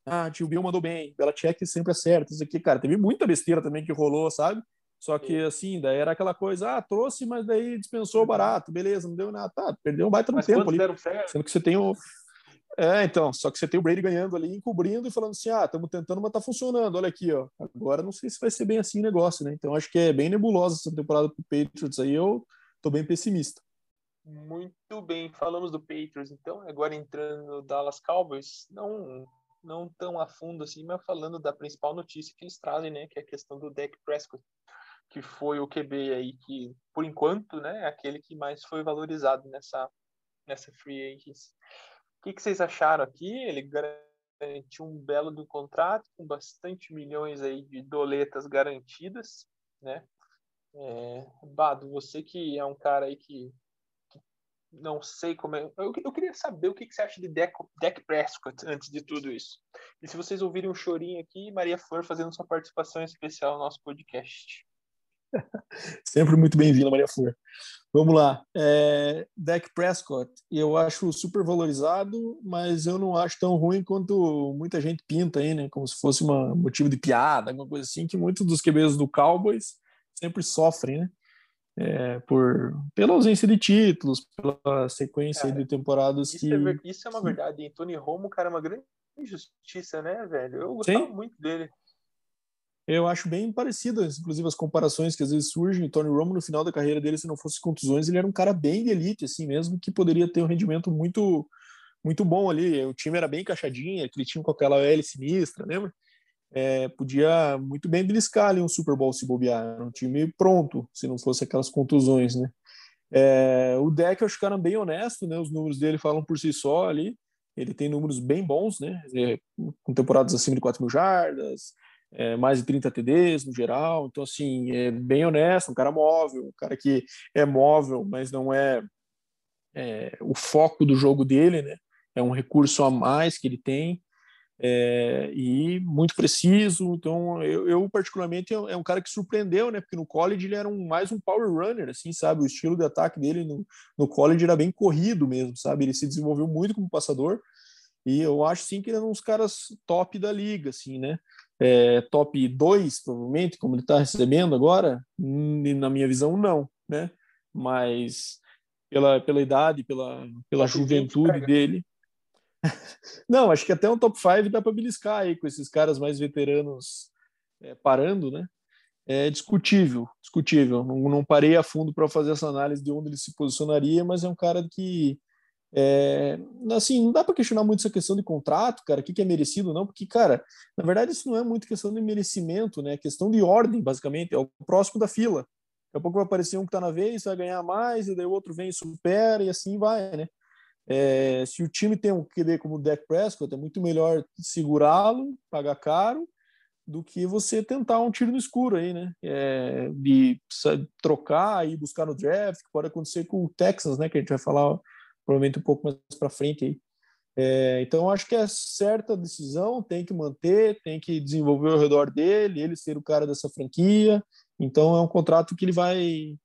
Ah, tio Bill mandou bem, Belichick sempre acerta, isso aqui, cara. Teve muita besteira também que rolou, sabe? Só que, assim, daí era aquela coisa, ah, trouxe, mas daí dispensou barato, beleza, não deu nada. Tá, perdeu um baita no tempo ali. Sendo que você tem o. É, então, só que você tem o Brady ganhando ali, encobrindo e falando assim: ah, estamos tentando, mas tá funcionando. Olha aqui, ó. Agora não sei se vai ser bem assim o negócio, né? Então acho que é bem nebulosa essa temporada pro Patriots aí. Eu tô bem pessimista. Muito bem, falamos do Patriots, então, agora entrando no Dallas Cowboys, não não tão a fundo assim, mas falando da principal notícia que eles trazem, né, que é a questão do Dak Prescott, que foi o QB aí que, por enquanto, né, é aquele que mais foi valorizado nessa nessa free agency. O que, que vocês acharam aqui? Ele garantiu um belo do contrato com bastante milhões aí de doletas garantidas, né? É, Bado, você que é um cara aí que não sei como é. Eu, eu queria saber o que, que você acha de Dak Prescott antes de tudo isso. E se vocês ouvirem um chorinho aqui, Maria Flor fazendo sua participação especial no nosso podcast. Sempre muito bem-vindo, Maria Flor. Vamos lá. É, Dak Prescott, eu acho super valorizado, mas eu não acho tão ruim quanto muita gente pinta aí, né? Como se fosse um motivo de piada, alguma coisa assim, que muitos dos QBs do Cowboys sempre sofrem, né? é, por pela ausência de títulos, pela sequência Cara, de temporadas Isso, que é, ver- isso é uma verdade. E Tony Romo, cara, é uma grande injustiça, né, velho? Eu gostava Sim. muito dele. Eu acho bem parecidas, inclusive as comparações que às vezes surgem. O Tony Romo no final da carreira dele, se não fosse contusões, ele era um cara bem de elite, assim mesmo, que poderia ter um rendimento muito muito bom ali. O time era bem encaixadinho, aquele time com aquela L sinistra, lembra? É, podia muito bem beliscar ali um Super Bowl se bobear. Era um time pronto, se não fosse aquelas contusões, né? É, o deck eu acho que era bem honesto, né? Os números dele falam por si só ali. Ele tem números bem bons, né? É, com temporadas acima de 4 mil jardas, é, mais de 30 TDs no geral. Então, assim, é bem honesto, um cara móvel, um cara que é móvel, mas não é, é o foco do jogo dele, né? É um recurso a mais que ele tem. É, e muito preciso. Então, eu, eu, particularmente é um cara que surpreendeu, né? Porque no college ele era um, mais um power runner, assim, sabe? O estilo de ataque dele no, no college era bem corrido mesmo, sabe? Ele se desenvolveu muito como passador e eu acho sim que ele é um dos caras top da liga, assim, né? É, top 2, provavelmente, como ele está recebendo agora, hum, na minha visão, não, né? Mas pela, pela idade, pela, pela Top 20 juventude dele, não, acho que até um top 5 dá para beliscar aí com esses caras mais veteranos é, parando, né? É discutível, discutível. Não, não parei a fundo para fazer essa análise de onde ele se posicionaria, mas é um cara que é, assim, não dá para questionar muito essa questão de contrato, cara, o que, que é merecido, não, porque, cara, na verdade isso não é muito questão de merecimento, né? É questão de ordem, basicamente, é o próximo da fila. Daqui a pouco vai aparecer um que tá na vez, vai ganhar mais, e daí o outro vem e supera, e assim vai, né? É, se o time tem um QB como o Dak Prescott, é muito melhor segurá-lo, pagar caro, do que você tentar um tiro no escuro aí, né? É, de trocar e buscar no draft, que pode acontecer com o Texans, né? Que a gente vai falar provavelmente um pouco mais para frente aí. É, então, acho que é certa decisão, tem que manter, tem que desenvolver ao redor dele, ele ser o cara dessa franquia. Então, é um contrato que ele vai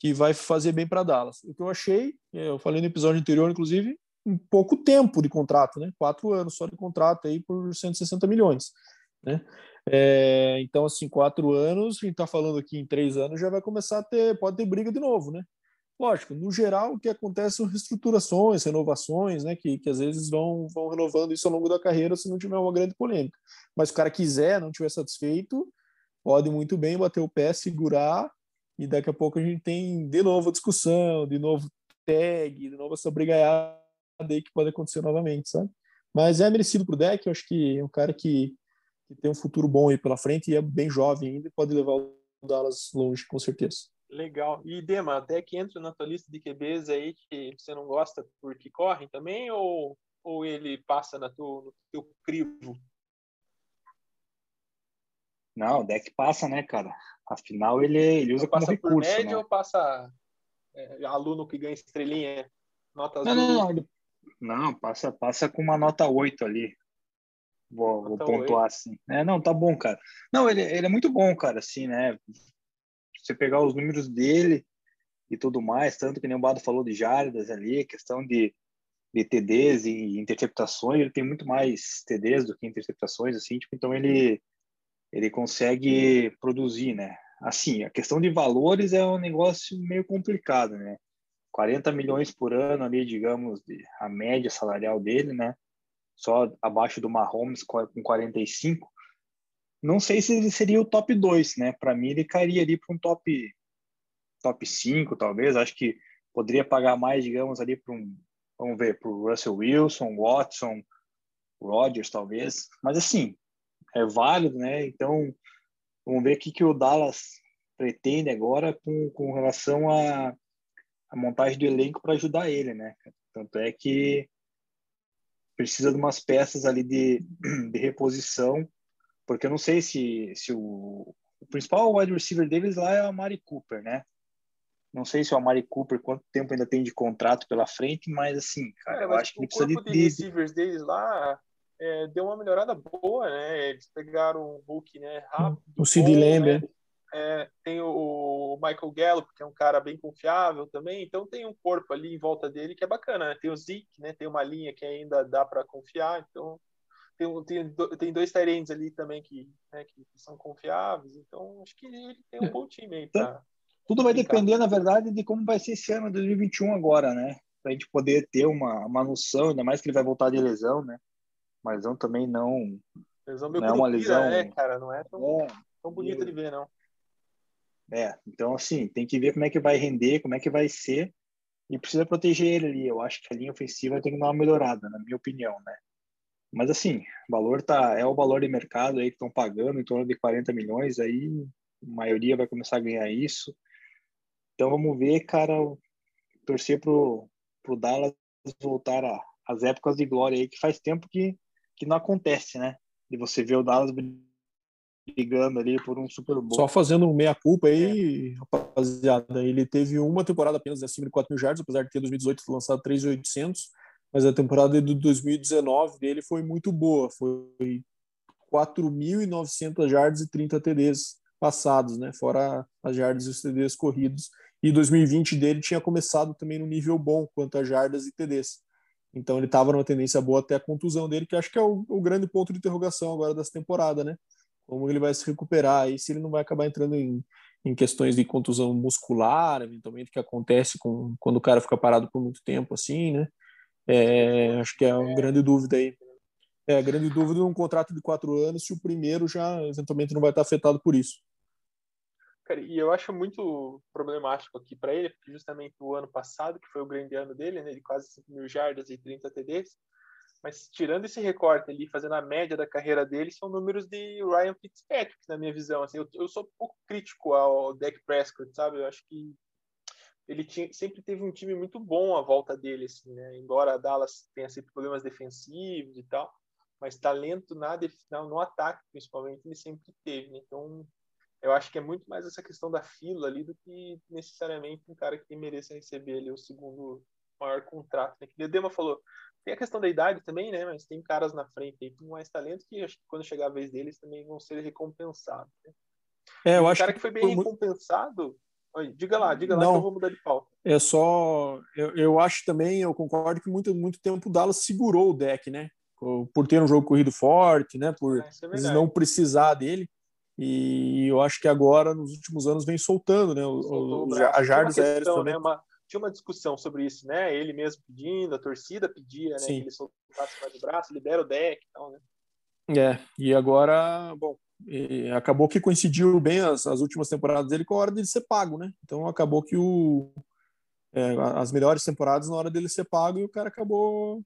que vai fazer bem para Dallas. O que eu achei, é, eu falei no episódio anterior, inclusive, um pouco tempo de contrato, né? Quatro anos só de contrato aí por 160 milhões, né? É, então, assim, quatro anos, a gente está falando aqui em três anos, já vai começar a ter, pode ter briga de novo, né? Lógico, no geral, o que acontece são reestruturações, renovações, né? Que, que às vezes vão, vão renovando isso ao longo da carreira se não tiver uma grande polêmica. Mas o cara quiser, não tiver satisfeito, pode muito bem bater o pé, segurar e daqui a pouco a gente tem de novo a discussão, de novo tag, de novo essa brigaiada aí que pode acontecer novamente, sabe? Mas é merecido pro deck, eu acho que é um cara que, que tem um futuro bom aí pela frente e é bem jovem ainda e pode levar o Dallas longe, com certeza. Legal. E Dema, até que entra na tua lista de QBs aí que você não gosta porque correm também, ou, ou ele passa na tua, no teu crivo? Não, o deck passa, né, cara? Afinal, ele, ele usa como passa por recurso, média né? ou passa é, aluno que ganha estrelinha? Nota Não, azul? não, não. ele- Não, passa, passa com uma nota 8 ali. Vou, vou pontuar assim. É, não, tá bom, cara. Não, ele, ele é muito bom, cara, assim, né? Você pegar os números dele e tudo mais, tanto que nem o Bado falou de jardas ali, questão de, de TDs e interceptações, ele tem muito mais TDs do que interceptações, assim, tipo, então ele, ele consegue produzir, né? Assim, a questão de valores é um negócio meio complicado, né? 40 milhões por ano ali, digamos, de, a média salarial dele, né? Só abaixo do Mahomes com 45. Não sei se ele seria o top 2, né? Para mim ele cairia ali para um top top 5, talvez. Acho que poderia pagar mais, digamos, ali para um, vamos ver, para o Russell Wilson, Watson, Rodgers, talvez. Mas assim, é válido, né? Então, vamos ver o que, que o Dallas pretende agora com, com relação a montagem do elenco para ajudar ele, né? Tanto é que precisa de umas peças ali de, de reposição, porque eu não sei se, se o, o principal wide receiver deles lá é o Amari Cooper, né? Não sei se o Amari Cooper quanto tempo ainda tem de contrato pela frente, mas assim, cara, eu mas acho que o ele precisa de, corpo de receivers deles lá é, deu uma melhorada boa, né? Eles pegaram um Hulk, né? Rápido. O Sid bom, Lamb, né? É, tem o Michael Gallup, que é um cara bem confiável também. Então tem um corpo ali em volta dele que é bacana, né? Tem o Zeke, né? Tem uma linha que ainda dá para confiar. Então tem, um- tem, tem dois Tyrants ali também que, né, que são confiáveis. Então acho que ele tem um bom time aí pra, Tudo vai depender, na verdade, de como vai ser esse ano 2021 agora, né? Pra gente poder ter uma, uma noção, ainda mais que ele vai voltar de lesão, né? Mas lesão também não. Lesão meio Não é uma lesão- né, cara? Não é tão, É, tão bonita de ver, não. É, então assim, tem que ver como é que vai render, como é que vai ser, e precisa proteger ele ali. Eu acho que a linha ofensiva tem que dar uma melhorada, na minha opinião, né? Mas assim, o valor tá, é o valor de mercado aí que estão pagando em torno de 40 milhões, aí a maioria vai começar a ganhar isso. Então vamos ver, cara, torcer pro, pro Dallas voltar às épocas de glória aí, que faz tempo que, que não acontece, né? De você ver o Dallas brigando ali por um Super Bowl. Só fazendo meia-culpa aí, rapaziada, ele teve uma temporada apenas acima de 4 mil jardas, apesar de ter em 2018 lançado 3.800, mas a temporada de 2019 dele foi muito boa, foi 4.900 jardas e 30 TDs passados, né, fora as jardas e os TDs corridos. E 2020 dele tinha começado também no nível bom quanto a jardas e TDs. Então ele estava numa tendência boa até a contusão dele, que acho que é o, o grande ponto de interrogação agora dessa temporada, né? Como ele vai se recuperar e se ele não vai acabar entrando em, em questões de contusão muscular, eventualmente, que acontece com, quando o cara fica parado por muito tempo, assim, né? É, acho que é uma grande dúvida aí. É, grande dúvida num contrato de quatro anos, se o primeiro já eventualmente não vai estar afetado por isso. Cara, e eu acho muito problemático aqui para ele, porque justamente o ano passado, que foi o grande ano dele, né, de quase 5 mil jardas e 30 TDs, mas tirando esse recorte ali, fazendo a média da carreira dele, são números de Ryan Fitzpatrick, na minha visão. Assim, eu, eu sou um pouco crítico ao Dak Prescott, sabe? Eu acho que ele tinha, sempre teve um time muito bom à volta dele, assim, né? Embora a Dallas tenha sempre problemas defensivos e tal, mas talento na no, ataque, principalmente, ele sempre teve. Né? Então, eu acho que é muito mais essa questão da fila ali do que necessariamente um cara que mereça receber ali o segundo maior contrato. Né? Que o Dema falou, tem a questão da idade também, né? Mas tem caras na frente aí com mais talento que acho que quando chegar a vez deles também vão ser recompensados. Né? É, eu um acho cara que foi bem recompensado. Diga lá, diga lá Não. que eu vou mudar de pauta. É só. Eu, eu acho também, eu concordo que muito, muito tempo o Dallas segurou o deck, né? Por ter um jogo corrido forte, né? Por é verdade. não precisar dele. E eu acho que agora, nos últimos anos, vem soltando, né? o- o jardas aéreas questão, também. né, uma- tinha uma discussão sobre isso, né? Ele mesmo pedindo, a torcida pedia, né? Sim. Que ele soltasse mais o braço, libera o deck e tal, né? É, e agora, bom, e acabou que coincidiu bem as, as últimas temporadas dele com a hora dele ser pago, né? Então acabou que o, é, as melhores temporadas na hora dele ser pago e o cara acabou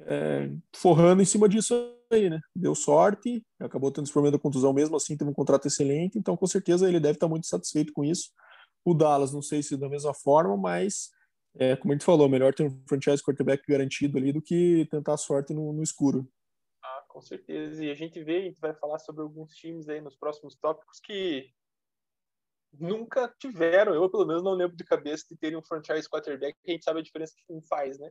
é, forrando em cima disso aí, né? Deu sorte, acabou tendo esse problema da contusão mesmo assim, teve um contrato excelente, então com certeza ele deve estar muito satisfeito com isso. O Dallas, não sei se da mesma forma, mas é, como a gente falou, melhor ter um franchise quarterback garantido ali do que tentar a sorte no, no escuro. Com certeza. E a gente vê, a gente vai falar sobre alguns times aí nos próximos tópicos que nunca tiveram, eu pelo menos não lembro de cabeça de terem um franchise quarterback, que a gente sabe a diferença que um faz, né?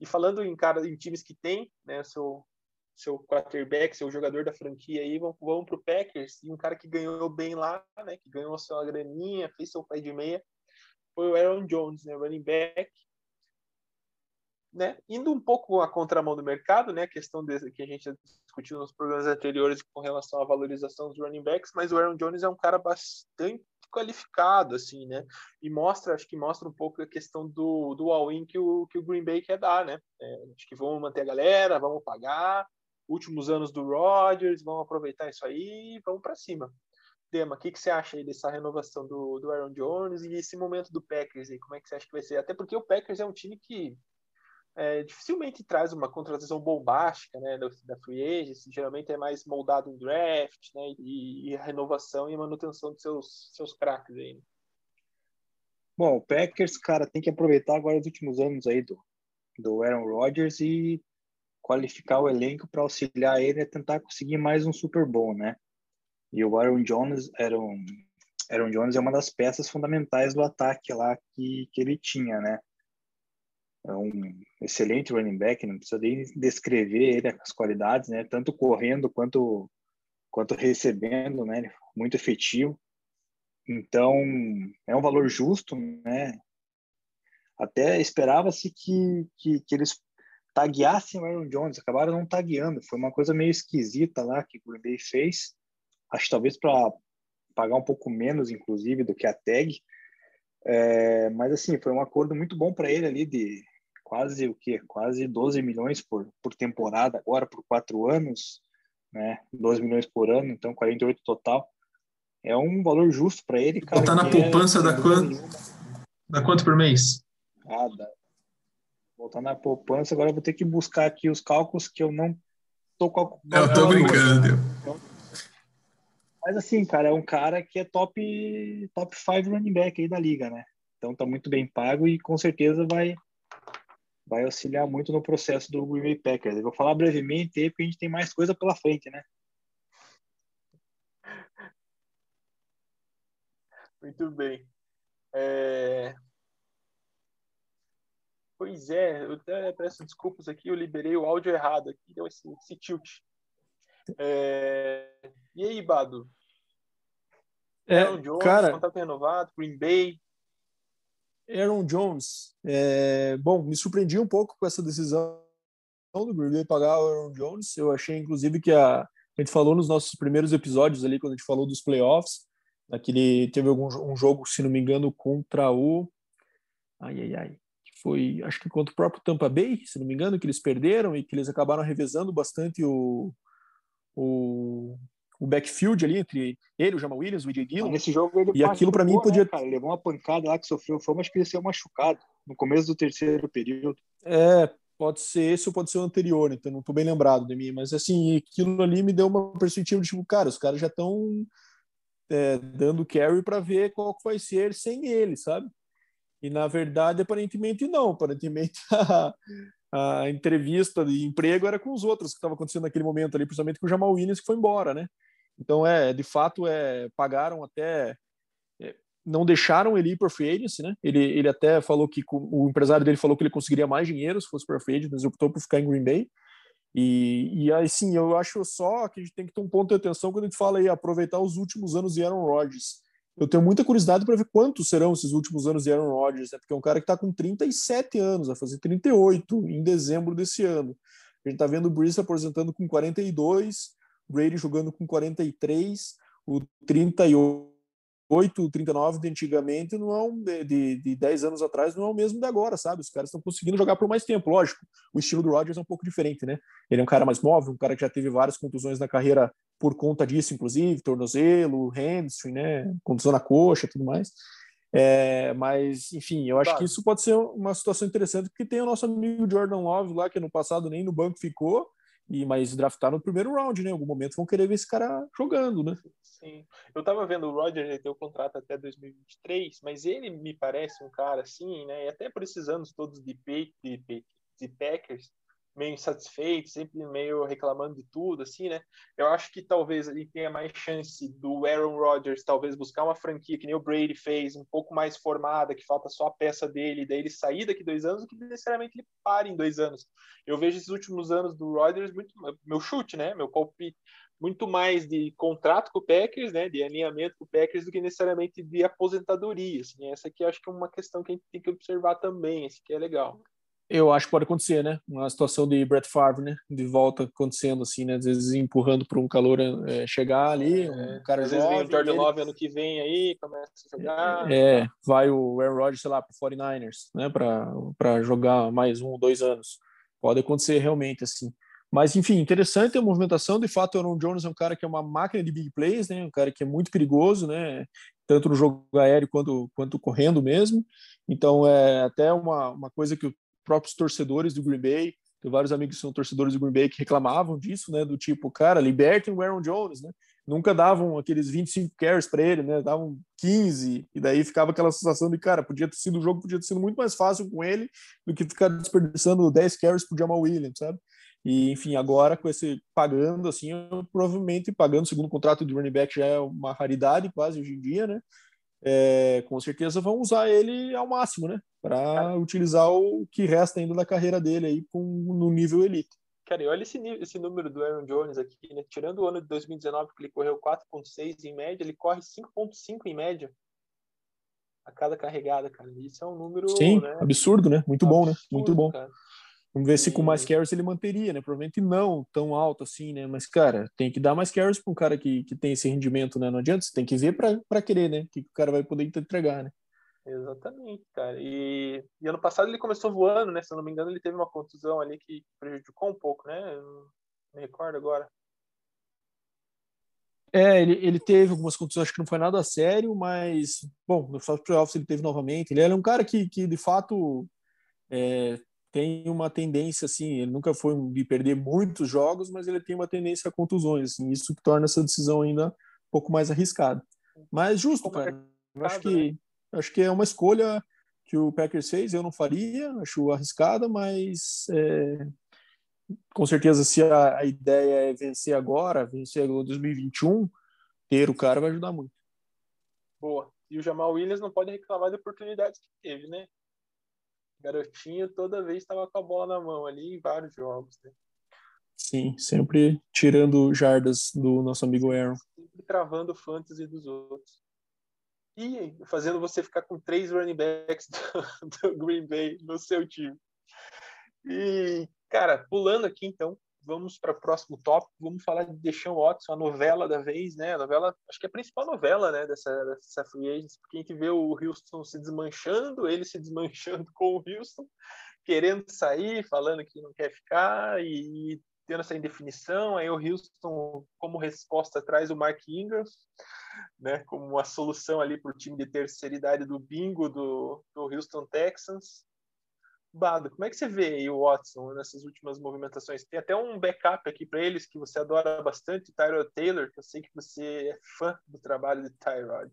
E falando em cara em times que tem, né, seu seu quarterback, seu jogador da franquia aí, vão, vão pro Packers, e um cara que ganhou bem lá, né, que ganhou sua graninha, fez seu pai de meia, foi o Aaron Jones, né, running back, né, indo um pouco à contramão do mercado, né, a questão de, que a gente discutiu nos programas anteriores com relação à valorização dos running backs, mas o Aaron Jones é um cara bastante qualificado, assim, né, e mostra, acho que mostra um pouco a questão do, do all-in que o, que o Green Bay quer dar, né, é, acho que vamos manter a galera, vamos pagar, últimos anos do Rodgers, vamos aproveitar isso aí e vamos para cima. Dema, o que, que você acha aí dessa renovação do, do Aaron Jones e esse momento do Packers aí? Como é que você acha que vai ser? Até porque o Packers é um time que é, dificilmente traz uma contratação bombástica, né, da, free agency, geralmente é mais moldado em draft, né, e, e a renovação e manutenção de seus, seus craques aí. Né? Bom, o Packers, cara, tem que aproveitar agora os últimos anos aí do, do Aaron Rodgers e qualificar o elenco para auxiliar ele a tentar conseguir mais um Super Bowl, né? E o Aaron Jones, Aaron, Aaron Jones é uma das peças fundamentais do ataque lá que, que ele tinha, né? É um excelente running back, não precisa nem descrever ele, as qualidades, né? Tanto correndo quanto, quanto recebendo, né? Muito efetivo. Então, é um valor justo, né? Até esperava-se que, que, que eles tagueassem o Aaron Jones, acabaram não tagueando. Foi uma coisa meio esquisita lá que o Green Bay fez. Acho talvez para pagar um pouco menos, inclusive, do que a tag. É, mas assim, foi um acordo muito bom para ele ali de quase o quê? Quase 12 milhões por, por temporada agora por quatro anos, né? 12 milhões por ano, então 48 total. É um valor justo para ele, cara. Botar na que é, poupança sem da quanto? Dá quanto por mês? Ah, dá. Botar na poupança, agora eu vou ter que buscar aqui os cálculos que eu não tô calculando. Não, eu tô brincando. Deu. Mas assim, cara, é um cara que é top top 5 running back aí da liga, né? Então tá muito bem pago e com certeza vai vai auxiliar muito no processo do Green Bay Packers. Eu vou falar brevemente aí porque a gente tem mais coisa pela frente, né? Muito bem. É, Pois é, eu até peço desculpas aqui, eu liberei o áudio errado aqui, deu esse, esse tilt. É, E aí, Bado? É, Aaron Jones, cara, contrato renovado, Green Bay. Aaron Jones, é, bom, me surpreendi um pouco com essa decisão do Green Bay pagar o Aaron Jones. Eu achei, inclusive, que a, a gente falou nos nossos primeiros episódios ali, quando a gente falou dos playoffs, naquele teve algum um jogo, se não me engano, contra o. Ai, ai, ai. Que foi, acho que contra o próprio Tampa Bay, se não me engano, que eles perderam e que eles acabaram revezando bastante o, o, o backfield ali entre ele, o Jamal Williams, o Mas Dillon. nesse jogo ele E aquilo pra mim machucou, podia- né, cara? Ele levou uma pancada lá que sofreu fama, acho que ele saiu machucado no começo do terceiro período. É, pode ser esse ou pode ser o anterior, então não tô bem lembrado de mim, mas assim, aquilo ali me deu uma perspectiva de tipo, cara, os caras já estão dando carry para ver qual que vai ser sem ele, sabe? E na verdade, aparentemente não, aparentemente a, a entrevista de emprego era com os outros que estava acontecendo naquele momento ali, principalmente com o Jamal Williams que foi embora, né? Então é, de fato é, pagaram até é, não deixaram ele ir por free agency, né? Ele, ele até falou que o empresário dele falou que ele conseguiria mais dinheiro se fosse por free agency, mas optou por ficar em Green Bay. E, e assim, eu acho só que a gente tem que ter um ponto de atenção quando a gente fala aí aproveitar os últimos anos de Aaron Rodgers. Eu tenho muita curiosidade para ver quantos serão esses últimos anos de Aaron Rodgers, né? Porque é um cara que está com 37 anos, vai fazer 38 em dezembro desse ano. A gente está vendo o Brees se aposentando com 42, Brady jogando com 43, o 38, o 39 de antigamente não é um de, de, de 10 anos atrás não é o mesmo de agora, sabe? Os caras estão conseguindo jogar por mais tempo, lógico. O estilo do Rodgers é um pouco diferente, né? Ele é um cara mais móvel, um cara que já teve várias contusões na carreira por conta disso, inclusive, tornozelo, hamstring, né? Contusão na coxa, tudo mais. É, mas, enfim, eu acho Claro. que isso pode ser uma situação interessante, porque tem o nosso amigo Jordan Love lá, que no passado nem no banco ficou, e mas draftaram no primeiro round, né? Em algum momento vão querer ver esse cara jogando, né? Sim. Eu tava vendo o Roger, ele tem o contrato até 2023, mas ele me parece um cara assim, né? E até por esses anos todos de, Pe- de, de Packers, meio insatisfeito, sempre meio reclamando de tudo, assim, né? Eu acho que talvez ele tenha mais chance do Aaron Rodgers talvez buscar uma franquia que nem o Brady fez, um pouco mais formada, que falta só a peça dele, daí ele sair daqui dois anos, do que necessariamente ele pare em dois anos. Eu vejo esses últimos anos do Rodgers muito meu chute, né? Meu palpite muito mais de contrato com o Packers, né, de alinhamento com o Packers do que necessariamente de aposentadoria, assim. Essa aqui acho que é uma questão que a gente tem que observar também, esse que é legal. Eu acho que pode acontecer, né? Uma situação de Brett Favre, né? De volta acontecendo assim, né? Às vezes empurrando para um calor é, chegar ali, um cara Às vezes vem o jovem, Jordan ele- Love ano que vem aí, começa a jogar. É, vai o Aaron Rodgers, sei lá, para 49ers, né, para jogar mais um ou dois anos. Pode acontecer realmente assim. Mas, enfim, interessante a movimentação. De fato, o Aaron Jones é um cara que é uma máquina de big plays, né? Um cara que é muito perigoso, né? Tanto no jogo aéreo quanto, quanto correndo mesmo. Então, é até uma, uma coisa que os próprios torcedores do Green Bay, tem vários amigos que são torcedores do Green Bay que reclamavam disso, né? Do tipo, cara, libertem o Aaron Jones, né? Nunca davam aqueles 25 carries para ele, né? Davam 15, e daí ficava aquela sensação de, cara, podia ter sido o jogo, podia ter sido muito mais fácil com ele do que ficar desperdiçando 10 carries pro Jamal Williams, sabe? E, enfim, agora com esse pagando, assim, provavelmente pagando segundo contrato de running back já é uma raridade quase hoje em dia, né? É, com certeza vão usar ele ao máximo, né? Para utilizar o que resta ainda da carreira dele aí com, no nível elite. Cara, e olha esse, esse número do Aaron Jones aqui, né? Tirando o ano de 2019, que ele correu 4.6 em média, ele corre 5.5 em média a cada carregada, cara. Isso é um número, Sim, né? absurdo, né? Muito bom, né? Muito absurdo, bom. cara. Vamos ver se com mais carries ele manteria, né? Provavelmente não tão alto assim, né? Mas, cara, tem que dar mais carries para um cara que, que tem esse rendimento, né? Não adianta, você tem que ver para querer, né? O que que o cara vai poder entregar, né? Exatamente, cara. E, e ano passado ele começou voando, né? Se eu não me engano, ele teve uma contusão ali que prejudicou um pouco, né? Eu não me recordo agora. É, ele, ele teve algumas contusões, acho que não foi nada sério, mas, bom, no playoffs ele teve novamente. Ele é um cara que, que de fato, é, tem uma tendência, assim, ele nunca foi de perder muitos jogos, mas ele tem uma tendência a contusões, assim, isso que torna essa decisão ainda um pouco mais arriscada. Mas justo, cara. Eu acho que, acho que é uma escolha que o Packers fez, eu não faria, acho arriscada, mas é, com certeza se a, a, ideia é vencer agora, vencer em 2021, ter o cara vai ajudar muito. Boa. E o Jamal Williams não pode reclamar de oportunidades que teve, né? Garotinho toda vez estava com a bola na mão ali em vários jogos, né? Sim, sempre tirando jardas do nosso amigo Aaron. Sempre travando o fantasy dos outros. E fazendo você ficar com três running backs do, do Green Bay no seu time. E, cara, pulando aqui então, vamos para o próximo tópico. Vamos falar de Deshaun Watson, a novela da vez, né? A novela, acho que é a principal novela, né, dessa, dessa free agency, porque a gente vê o Houston se desmanchando, ele se desmanchando com o Houston, querendo sair, falando que não quer ficar e tendo essa indefinição. Aí o Houston, como resposta, traz o Mark Ingram, né, como uma solução ali para o time de terceira idade do bingo do, do Houston Texans. Bado, como é que você vê o Watson nessas últimas movimentações? Tem até um backup aqui para eles que você adora bastante, Tyrod Taylor, que eu sei que você é fã do trabalho de Tyrod.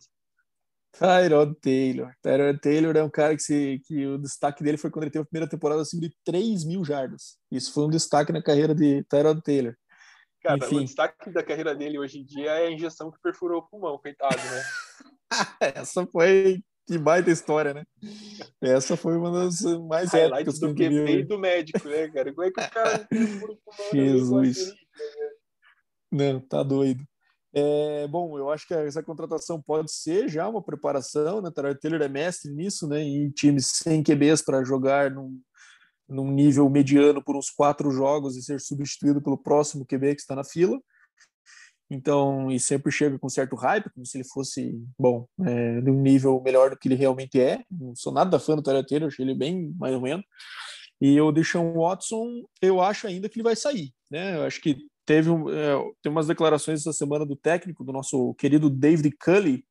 Tyrod Taylor. Tyrod Taylor é um cara que, se, que o destaque dele foi quando ele teve a primeira temporada acima de 3 mil jardas. Isso foi um destaque na carreira de Tyrod Taylor. Cara, Enfim. o destaque da carreira dele hoje em dia é a injeção que perfurou o pulmão, coitado, né? Essa foi que baita história, né? Essa foi uma das mais épicas do que veio do médico, né, cara? Como é que o cara Jesus. Não, tá doido. É, bom, eu acho que essa contratação pode ser já uma preparação, né? Tarot Taylor é mestre nisso, né? Em times sem QBs para jogar num, num nível mediano por uns quatro jogos e ser substituído pelo próximo QB que está na fila. Então, e sempre chega com certo hype, como se ele fosse, bom, é, de um nível melhor do que ele realmente é. Não sou nada fã do Tyler Taylor, achei ele bem mais ou menos. E o Deshaun Watson, eu acho ainda que ele vai sair, né? Eu acho que teve um, é, tem umas declarações essa semana do técnico, do nosso querido David Cully,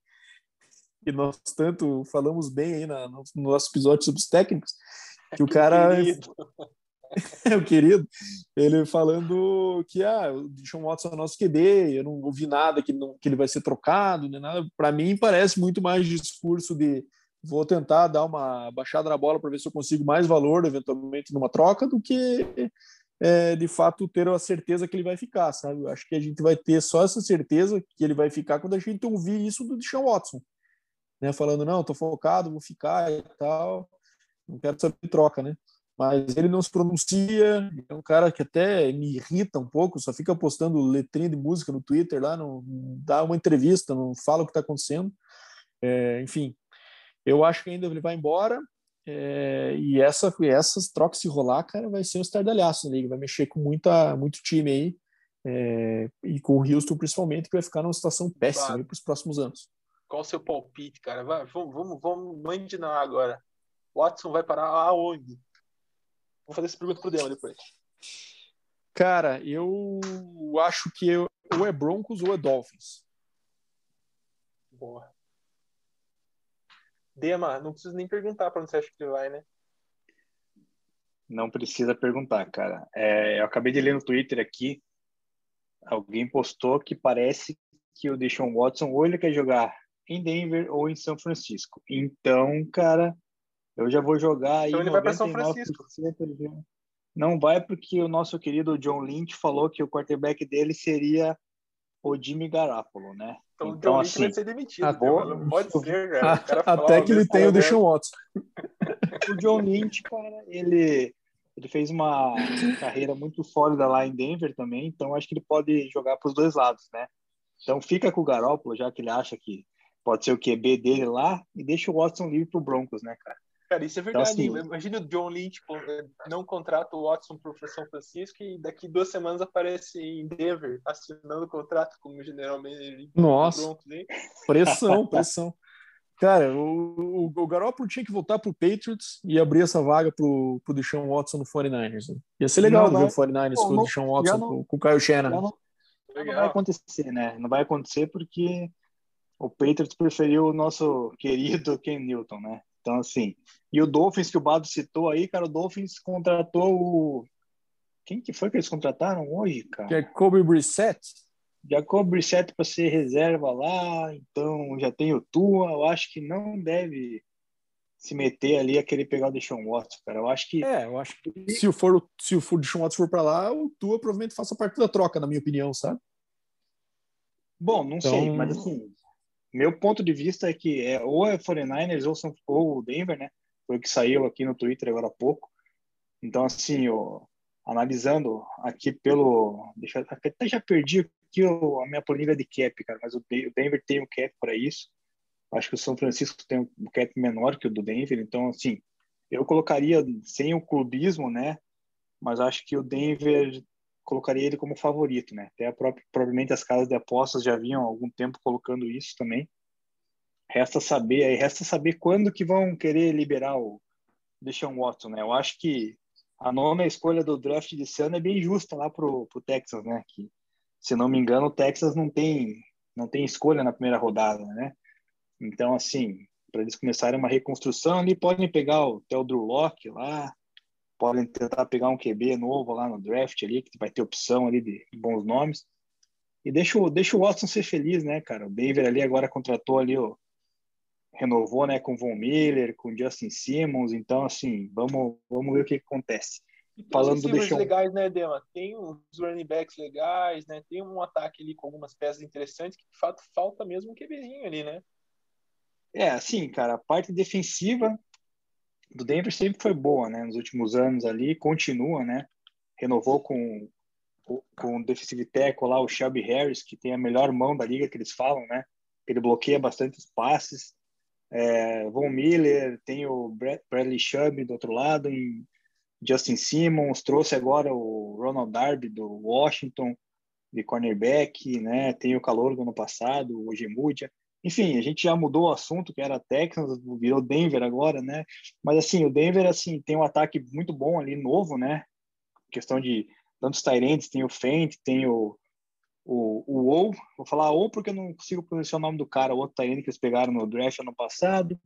que nós tanto falamos bem aí na, no, no nosso episódio sobre os técnicos, que o cara o querido, ele falando que ah, o Deshaun Watson é nosso QB, eu não ouvi nada que, não, que ele vai ser trocado, nem nada. Para mim, parece muito mais discurso de vou tentar dar uma baixada na bola para ver se eu consigo mais valor, eventualmente, numa troca, do que é, de fato ter a certeza que ele vai ficar, sabe? Eu acho que a gente vai ter só essa certeza que ele vai ficar quando a gente ouvir isso do Deshaun Watson, né? Falando, não, tô focado, vou ficar e tal, não quero saber troca, né? Mas ele não se pronuncia, é um cara que até me irrita um pouco, só fica postando letrinha de música no Twitter lá, não, dá uma entrevista, não fala o que está acontecendo. É, enfim, eu acho que ainda ele vai embora, é, e essa, essas trocas se rolar, cara, vai ser um estardalhaço na liga, vai mexer com muita, muito time aí, é, e com o Houston principalmente, que vai ficar numa situação péssima para os próximos anos. Qual o seu palpite, cara? Vai, vamos, vamos, vamos mandinar agora. Watson vai parar aonde? Vou fazer essa pergunta pro Dema depois. Cara, eu acho que eu, ou é Broncos ou é Dolphins. Boa. Dema, não preciso nem perguntar para onde você acha que ele vai, né? Não precisa perguntar, cara. É, eu acabei de ler no Twitter aqui, alguém postou que parece que o Deshaun Watson ou ele quer jogar em Denver ou em São Francisco. Então, cara, eu já vou jogar aí. Então ele vai para São Francisco. Não vai porque o nosso querido John Lynch falou que o quarterback dele seria o Jimmy Garoppolo, né? Então, então o John assim, Lynch vai ser demitido. Não pode ser, cara. Até que ele tenha o Deshaun Watson. o John Lynch, cara, ele, ele fez uma carreira muito sólida lá em Denver também, então acho que ele pode jogar para os dois lados, né? Então fica com o Garoppolo, já que ele acha que pode ser o QB dele lá, e deixa o Watson livre para o Broncos, né, cara? Cara, isso é então, verdade. Então, assim, Imagina o John Lynch eh, não contrata o Watson para o São Francisco e daqui duas semanas aparece em Denver assinando o contrato como general manager. Nossa, Broncos, pressão, pressão. Cara, o, o, o Garoppolo tinha que voltar pro Patriots e abrir essa vaga pro, pro Deshaun Watson no 49ers. Né? Ia ser legal Não, ver o 49ers Pô, com o Deshaun Watson, não- com, o Kyle Shannon. não, não vai acontecer, né? Não vai acontecer porque o Patriots preferiu o nosso querido Ken Newton, né? Então, assim. E o Dolphins que o Bado citou aí, cara, o Dolphins contratou o. Quem que foi que eles contrataram hoje, cara? Que é Kobe Brissett. Jacob Brissett para ser reserva lá, então já tem o Tua. Eu acho que não deve se meter ali a querer pegar o Deshaun Watson, cara. Eu acho que É, eu acho que se o, for, se o for- Deshaun Watson for pra lá, o Tua provavelmente faça parte da troca, na minha opinião, sabe? Bom, não Então- sei, mas assim, meu ponto de vista é que é, ou é 49ers ou, são, ou Denver, né? Foi o que saiu aqui no Twitter agora há pouco. Então, assim, eu, analisando aqui pelo. Deixa, eu- até já perdi aqui o- a minha planilha de cap, cara, mas o De- o Denver tem o cap para isso. Acho que o São Francisco tem um cap menor que o do Denver, então, assim, eu colocaria sem o clubismo, né? Mas acho que o Denver colocaria ele como favorito, né? Até a própria, provavelmente as casas de apostas já vinham há algum tempo colocando isso também. Resta saber, aí resta saber quando que vão querer liberar o Deshaun Watson, né? Eu acho que a nona escolha do draft desse ano é bem justa lá pro, pro Texas, né? Que, se não me engano, o Texas não tem não tem escolha na primeira rodada, né? Então, assim, para eles começarem uma reconstrução ali, podem pegar o Theodore Locke lá, podem tentar pegar um QB novo lá no draft ali, que vai ter opção ali de bons nomes. E deixa o, deixa o Watson ser feliz, né, cara? O Denver ali agora contratou ali o renovou, né, com o Von Miller, com o Justin Simmons, então assim, vamos vamos ver o que, que acontece. E tem Falando do Deshaun. legais, né, Dema? Tem uns running backs legais, né? Tem um ataque ali com algumas peças interessantes que, de fato, falta mesmo um QBzinho ali, né? É, assim, cara, a parte defensiva do Denver sempre foi boa, né? Nos últimos anos ali, continua, né? Renovou com com o defensive tackle lá, o Shelby Harris, que tem a melhor mão da liga, que eles falam, né? Ele bloqueia bastante os passes. É, Von Miller, tem o Brad- Bradley Chubb do outro lado, Justin Simmons, trouxe agora o Ronald Darby do Washington, de cornerback, né? Tem o calor do ano passado, o Ojemudia. Enfim, a gente já mudou o assunto, que era Texans, virou Denver agora, né? Mas assim, o Denver assim tem um ataque muito bom ali, novo, né? Questão de tantos Tyrants, tem o Fent, tem o o, o ou, vou falar ou porque eu não consigo pronunciar o nome do cara, o outro Tyrant que eles pegaram no draft ano passado.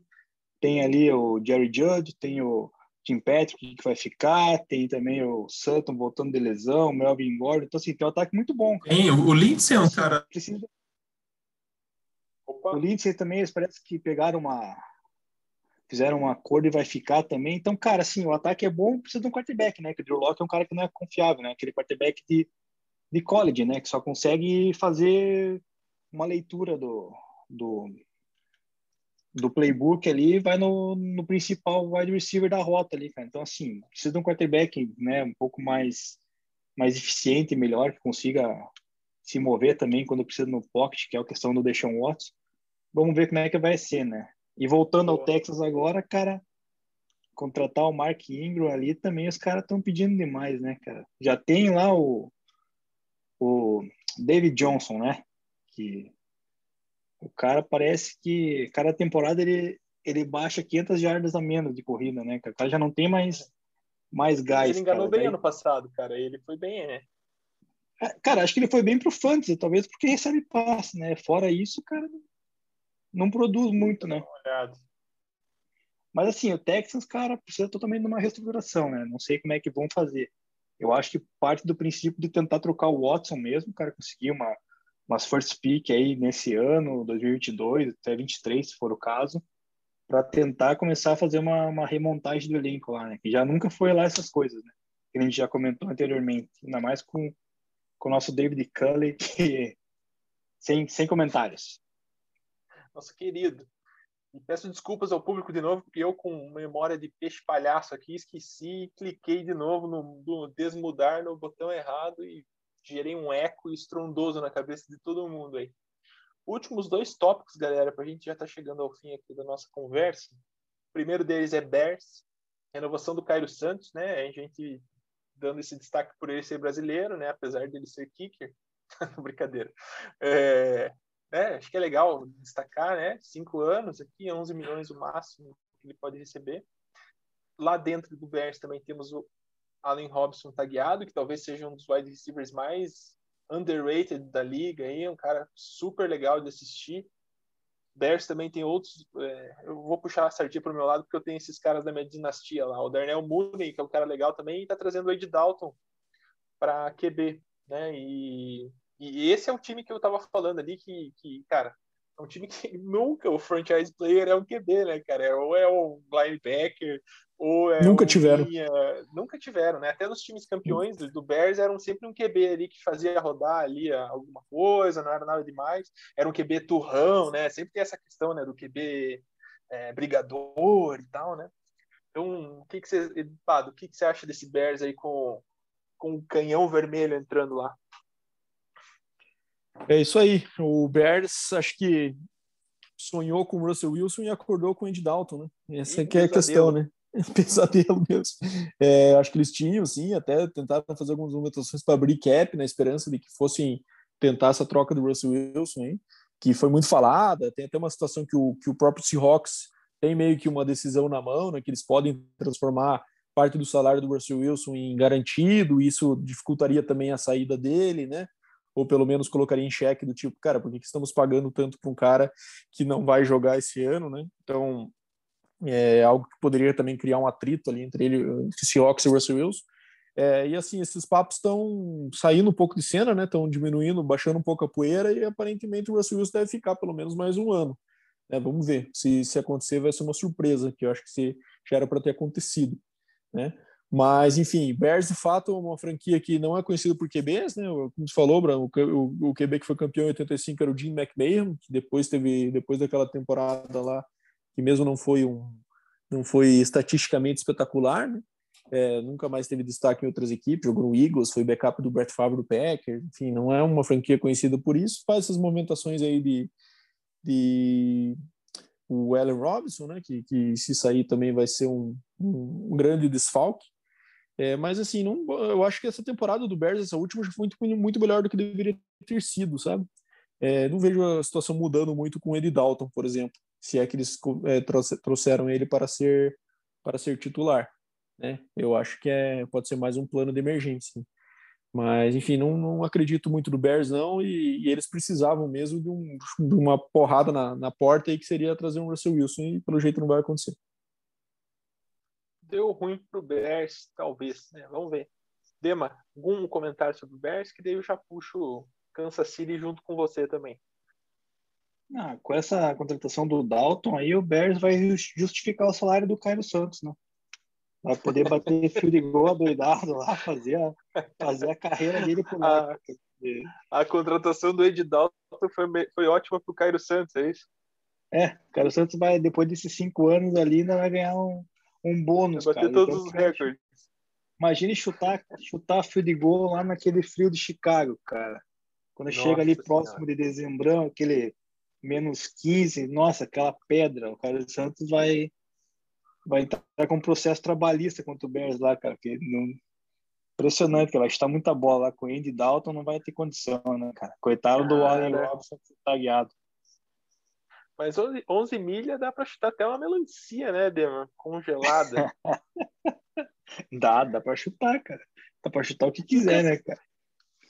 Tem ali o Jerry Judd, tem o Tim Patrick que vai ficar, tem também o Sutton voltando de lesão, o Melvin Gordon. Então, assim, tem um ataque muito bom. cara. Tem, o Lindsay é um cara. Precisa Opa, O Lindsay também, eles parece que pegaram uma. Fizeram um acordo e vai ficar também. Então, cara, assim, o ataque é bom, precisa de um quarterback, né? Que o Drew Locke é um cara que não é confiável, né? Aquele quarterback de, de college, né? Que só consegue fazer uma leitura do, do, do playbook ali e vai no, no principal wide receiver da rota ali, cara. Então, assim, precisa de um quarterback, né? Um pouco mais, mais eficiente melhor, que consiga se mover também quando precisa no pocket, que é a questão do Deshaun Watson. Vamos ver como é que vai ser, né? E voltando ao Boa. Texas agora, cara, contratar o Mark Ingram ali também os caras estão pedindo demais, né, cara? Já tem lá o, o David Johnson, né? Que o cara parece que cada temporada ele, ele baixa 500 jardas a menos de corrida, né? cara? O cara já não tem mais, mais gás. ele enganou cara. bem Daí- ano passado, cara. Ele foi bem, né? É, Cara, acho que ele foi bem pro fantasy, talvez porque recebe passe, né? Fora isso, cara não, não produz muito, né? Mas assim, o Texans, cara, precisa totalmente de uma reestruturação, né? Não sei como é que vão fazer. Eu acho que parte do princípio de tentar trocar o Watson mesmo, cara, conseguir uma umas first pick aí nesse ano, 2022, até 23, se for o caso, para tentar começar a fazer uma, uma remontagem do elenco lá, né? Que já nunca foi lá essas coisas, né? Que a gente já comentou anteriormente, ainda mais com, com o nosso David Culley, que sem, sem comentários. Nosso querido. E peço desculpas ao público de novo, porque eu, com memória de peixe palhaço aqui, esqueci e cliquei de novo no, no desmudar no botão errado e gerei um eco estrondoso na cabeça de todo mundo aí. Últimos dois tópicos, galera, para a gente já tá chegando ao fim aqui da nossa conversa. O primeiro deles é Bears, renovação do Cairo Santos, né? A gente dando esse destaque por ele ser brasileiro, né? Apesar dele ser kicker. Brincadeira. É, né? Acho que é legal destacar, né? Cinco anos aqui, 11 milhões o máximo que ele pode receber. Lá dentro do Bears também temos o Allen Robson tagueado, que talvez seja um dos wide receivers mais underrated da liga, aí, um cara super legal de assistir. Bears também tem outros. É, eu vou puxar a sardinha para o meu lado, porque eu tenho esses caras da minha dinastia lá. O Darnell Mooney, que é um cara legal também, e está trazendo o Ed Dalton para QB. Né? E, e esse é o time que eu estava falando ali, que, que, cara, é um time que nunca o franchise player é um QB, né, cara? Ou é um linebacker, ou é nunca um tiveram. Linha... Nunca tiveram, né? Até nos times campeões do, do Bears eram sempre um QB ali que fazia rodar ali alguma coisa, não era nada demais. Era um QB turrão, né? Sempre tem essa questão, né, do QB é, brigador e tal, né? Então, o que que você, Pado, o que que você acha desse Bears aí com com o canhão vermelho entrando lá? É isso aí. O Bears, acho que sonhou com o Russell Wilson e acordou com o Andy Dalton, né? Essa E que é a questão, né? Pesadelo mesmo. É, acho que eles tinham, sim, até tentaram fazer algumas movimentações para abrir cap, na esperança de que fossem tentar essa troca do Russell Wilson, hein? que foi muito falada. Tem até uma situação que o, que o próprio Seahawks tem meio que uma decisão na mão, né? que eles podem transformar parte do salário do Russell Wilson em garantido, e isso dificultaria também a saída dele, né? Ou pelo menos colocaria em xeque do tipo, cara, por que estamos pagando tanto para um cara que não vai jogar esse ano, né? Então, é algo que poderia também criar um atrito ali entre ele, entre Seahawks e Russell Wilson. É, e assim, esses papos estão saindo um pouco de cena, né? Estão diminuindo, baixando um pouco a poeira e aparentemente o Russell Wilson deve ficar pelo menos mais um ano. né? vamos ver. Se, se acontecer, vai ser uma surpresa, que eu acho que se, já era para ter acontecido, né? Mas, enfim, Bears de fato é uma franquia que não é conhecida por QBs, né? Como você falou, Bruno, o, QB que foi campeão em 85 era o Jim McMahon, que depois teve, depois daquela temporada lá, que mesmo não foi um, não foi estatisticamente espetacular, né? É, nunca mais teve destaque em outras equipes, jogou no Eagles, foi backup do Brett Favre do Packers, enfim, não é uma franquia conhecida por isso, faz essas movimentações aí de, de o Allen Robinson, né, que, que se sair também vai ser um, um grande desfalque, é, mas assim, não, eu acho que essa temporada do Bears, essa última, já foi muito, muito melhor do que deveria ter sido, sabe? É, não vejo a situação mudando muito com Eddie Dalton, por exemplo, se é que eles é, trouxeram ele para ser para ser titular, né? Eu acho que é pode ser mais um plano de emergência. Mas enfim, não, não acredito muito no Bears não e, e eles precisavam mesmo de, um, de uma porrada na, na porta aí que seria trazer um Russell Wilson e pelo jeito não vai acontecer. Deu ruim pro Bears, talvez, né? Vamos ver. Dema, algum comentário sobre o Bears que daí eu já puxo Kansas City junto com você também. Ah, com essa contratação do Dalton aí, o Bears vai justificar o salário do Cairo Santos, né? Vai poder bater field goal adoidado lá, fazer a, fazer a carreira dele por lá. A, a contratação do Ed Dalton foi, foi ótima pro Cairo Santos, é isso? É, o Cairo Santos vai, depois desses cinco anos ali, ainda vai ganhar um, um bônus, bater cara. todos então, os recordes. Imagine chutar, chutar field goal lá naquele frio de Chicago, cara. Quando Nossa chega ali próximo de dezembrão, aquele menos 15, nossa, aquela pedra, o cara Santos vai vai entrar com um processo trabalhista contra o Bears lá, cara, que não impressionante, que vai chutar muita bola lá com o Andy Dalton, não vai ter condição, né, cara? Coitado do Allen né? Robinson que tá guiado. Mas 11, 11 milhas dá pra chutar até uma melancia, né, Dema? Congelada. Dá, dá pra chutar, cara. Dá pra chutar o que quiser, né, cara?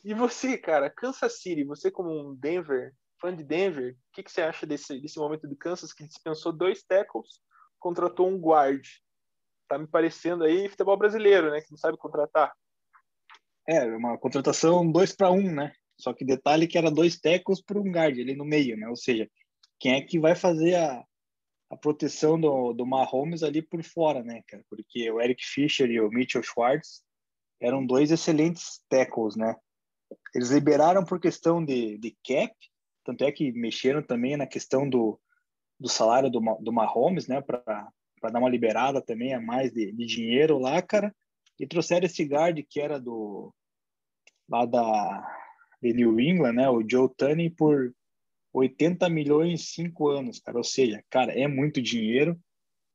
e você, cara, Kansas City, você como um Denver, fã de Denver, o que, que você acha desse, desse momento de Kansas que dispensou dois tackles, contratou um guard? Tá me parecendo aí futebol brasileiro, né? Que não sabe contratar. É, uma contratação dois para um, né? Só que detalhe que era dois tecos por um guard ali no meio, né? Ou seja, quem é que vai fazer a, a proteção do, do Mahomes ali por fora, né, cara? Porque o Eric Fischer e o Mitchell Schwartz eram dois excelentes tackles, né? Eles liberaram por questão de, de cap, tanto é que mexeram também na questão do, do salário do, do Mahomes, né? Para dar uma liberada também a mais de, de dinheiro lá, cara. E trouxeram esse guard que era do lá da de New England, né? O Joe Tunney por 80 milhões em cinco anos, cara. Ou seja, cara, é muito dinheiro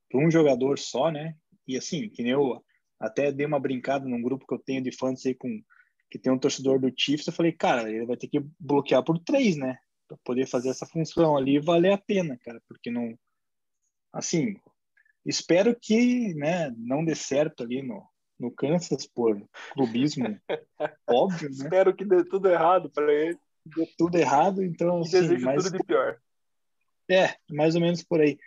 para um jogador só, né? E assim, que nem eu até dei uma brincada num grupo que eu tenho de fãs aí com que tem um torcedor do Chiefs, eu falei, cara, ele vai ter que bloquear por três, né? para poder fazer essa função ali valer a pena, cara, porque não assim, espero que, né, não dê certo ali no no Kansas por clubismo óbvio, né? Espero que dê tudo errado para ele. Dê tudo errado, então assim, desejo mas tudo de pior. é, mais ou menos por aí.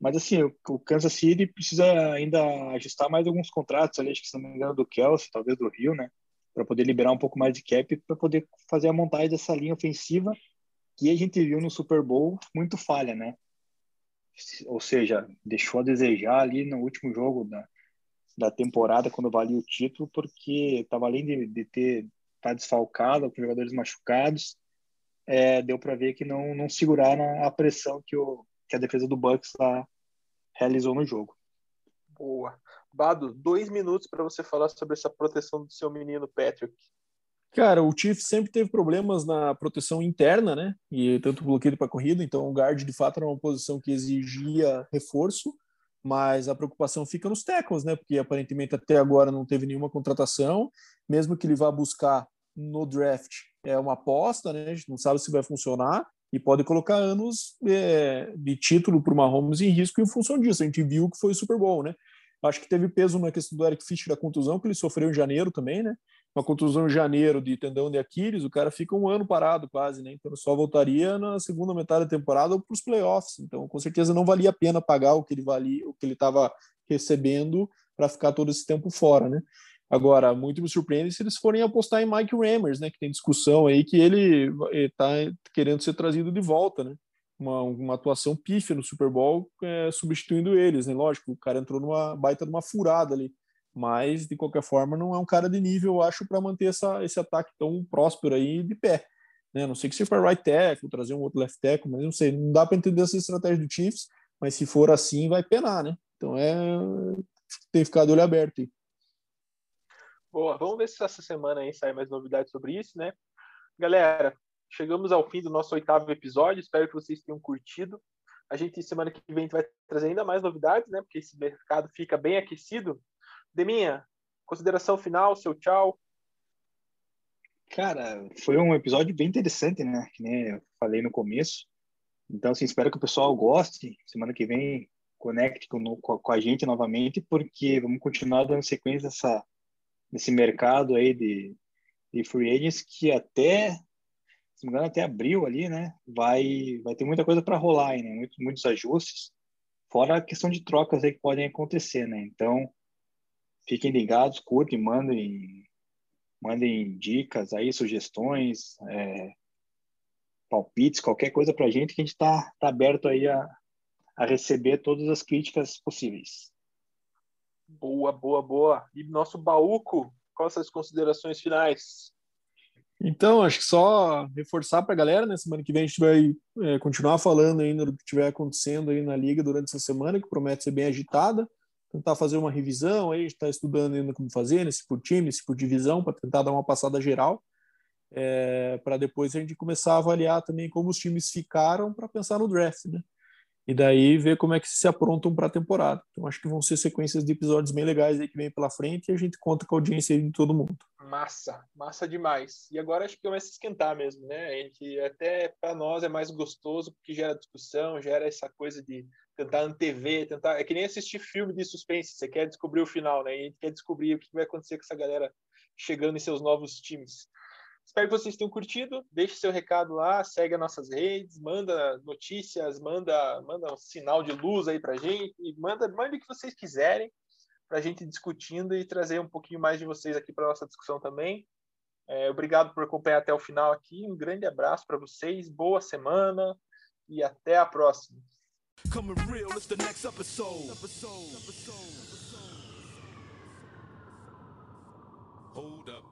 Mas assim, o, o Kansas City precisa ainda ajustar mais alguns contratos ali, acho que se não me engano do Kelsey, talvez do Rio, né? Para poder liberar um pouco mais de cap para poder fazer a montagem dessa linha ofensiva que a gente viu no Super Bowl muito falha, né? Ou seja, deixou a desejar ali no último jogo da, da temporada quando valia o título, porque estava além de, de ter tá desfalcado com jogadores machucados, é, deu para ver que não não seguraram a pressão que o que a defesa do Bucks lá realizou no jogo. Boa. Bado, dois minutos para você falar sobre essa proteção do seu menino Patrick. Cara, o Chiefs sempre teve problemas na proteção interna, né? E tanto bloqueio para corrida, então o guard de fato era uma posição que exigia reforço, mas a preocupação fica nos tackles, né? Porque aparentemente até agora não teve nenhuma contratação, mesmo que ele vá buscar no draft, é uma aposta, né? A gente não sabe se vai funcionar e pode colocar anos é, de título para o Mahomes em risco em função disso. A gente viu que foi Super Bowl, né? Acho que teve peso na questão do Eric Fischer da contusão que ele sofreu em janeiro também, né? Uma contusão em janeiro de tendão de Aquiles, o cara fica um ano parado quase, né? Então só voltaria na segunda metade da temporada para os playoffs. Então com certeza não valia a pena pagar o que ele valia, o que ele estava recebendo para ficar todo esse tempo fora, né? Agora, muito me surpreende se eles forem apostar em Mike Rammers, né? Que tem discussão aí que ele está querendo ser trazido de volta, né? Uma, uma atuação pífia no Super Bowl, é, substituindo eles, né? Lógico, o cara entrou numa baita numa furada ali, mas de qualquer forma não é um cara de nível, eu acho, para manter essa, esse ataque tão próspero aí de pé. Né? Não sei que se for right tackle, trazer um outro left tackle, mas não sei, não dá para entender essa estratégia do Chiefs, mas se for assim, vai penar, né? Então é tem que ficar de olho aberto aí. Boa, vamos ver se essa semana aí sai mais novidades sobre isso, né? Galera, chegamos ao fim do nosso oitavo episódio, espero que vocês tenham curtido. A gente, semana que vem, vai trazer ainda mais novidades, né? Porque esse mercado fica bem aquecido. Deminha, consideração final, seu tchau. Cara, foi um episódio bem interessante, né? Que nem eu falei no começo. Então, assim, espero que o pessoal goste. Semana que vem conecte com, com a gente novamente, porque vamos continuar dando sequência nessa, nesse mercado aí de, de free agents que até, se não me engano, até abril ali, né? Vai, vai ter muita coisa para rolar aí, né? Muitos, muitos ajustes, fora a questão de trocas aí que podem acontecer, né? Então, fiquem ligados, curtem, mandem, mandem dicas aí, sugestões, é, palpites, qualquer coisa para a gente que a gente está tá aberto aí a, a receber todas as críticas possíveis. Boa, boa, boa. E nosso Baúco, quais as considerações finais? Então, acho que só reforçar para a galera, né? Semana que vem a gente vai é, continuar falando ainda do que estiver acontecendo aí na liga durante essa semana, que promete ser bem agitada. Tentar fazer uma revisão aí, a gente está estudando ainda como fazer, né? se por time, se por divisão, para tentar dar uma passada geral. É, para depois a gente começar a avaliar também como os times ficaram para pensar no draft, né? E daí ver como é que se aprontam para a temporada. Então acho que vão ser sequências de episódios bem legais aí que vem pela frente e a gente conta com a audiência de todo mundo. Massa, massa demais. E agora acho que começa a esquentar mesmo, né? A gente até para nós é mais gostoso porque gera discussão, gera essa coisa de tentar antever, tentar é que nem assistir filme de suspense, você quer descobrir o final, né? E a gente quer descobrir o que vai acontecer com essa galera chegando em seus novos times. Espero que vocês tenham curtido. Deixe seu recado lá, segue as nossas redes, manda notícias, manda, manda um sinal de luz aí pra gente, e manda, manda o que vocês quiserem para a gente discutindo e trazer um pouquinho mais de vocês aqui para nossa discussão também. É, obrigado por acompanhar até o final aqui. Um grande abraço para vocês, boa semana e até a próxima. Hold up.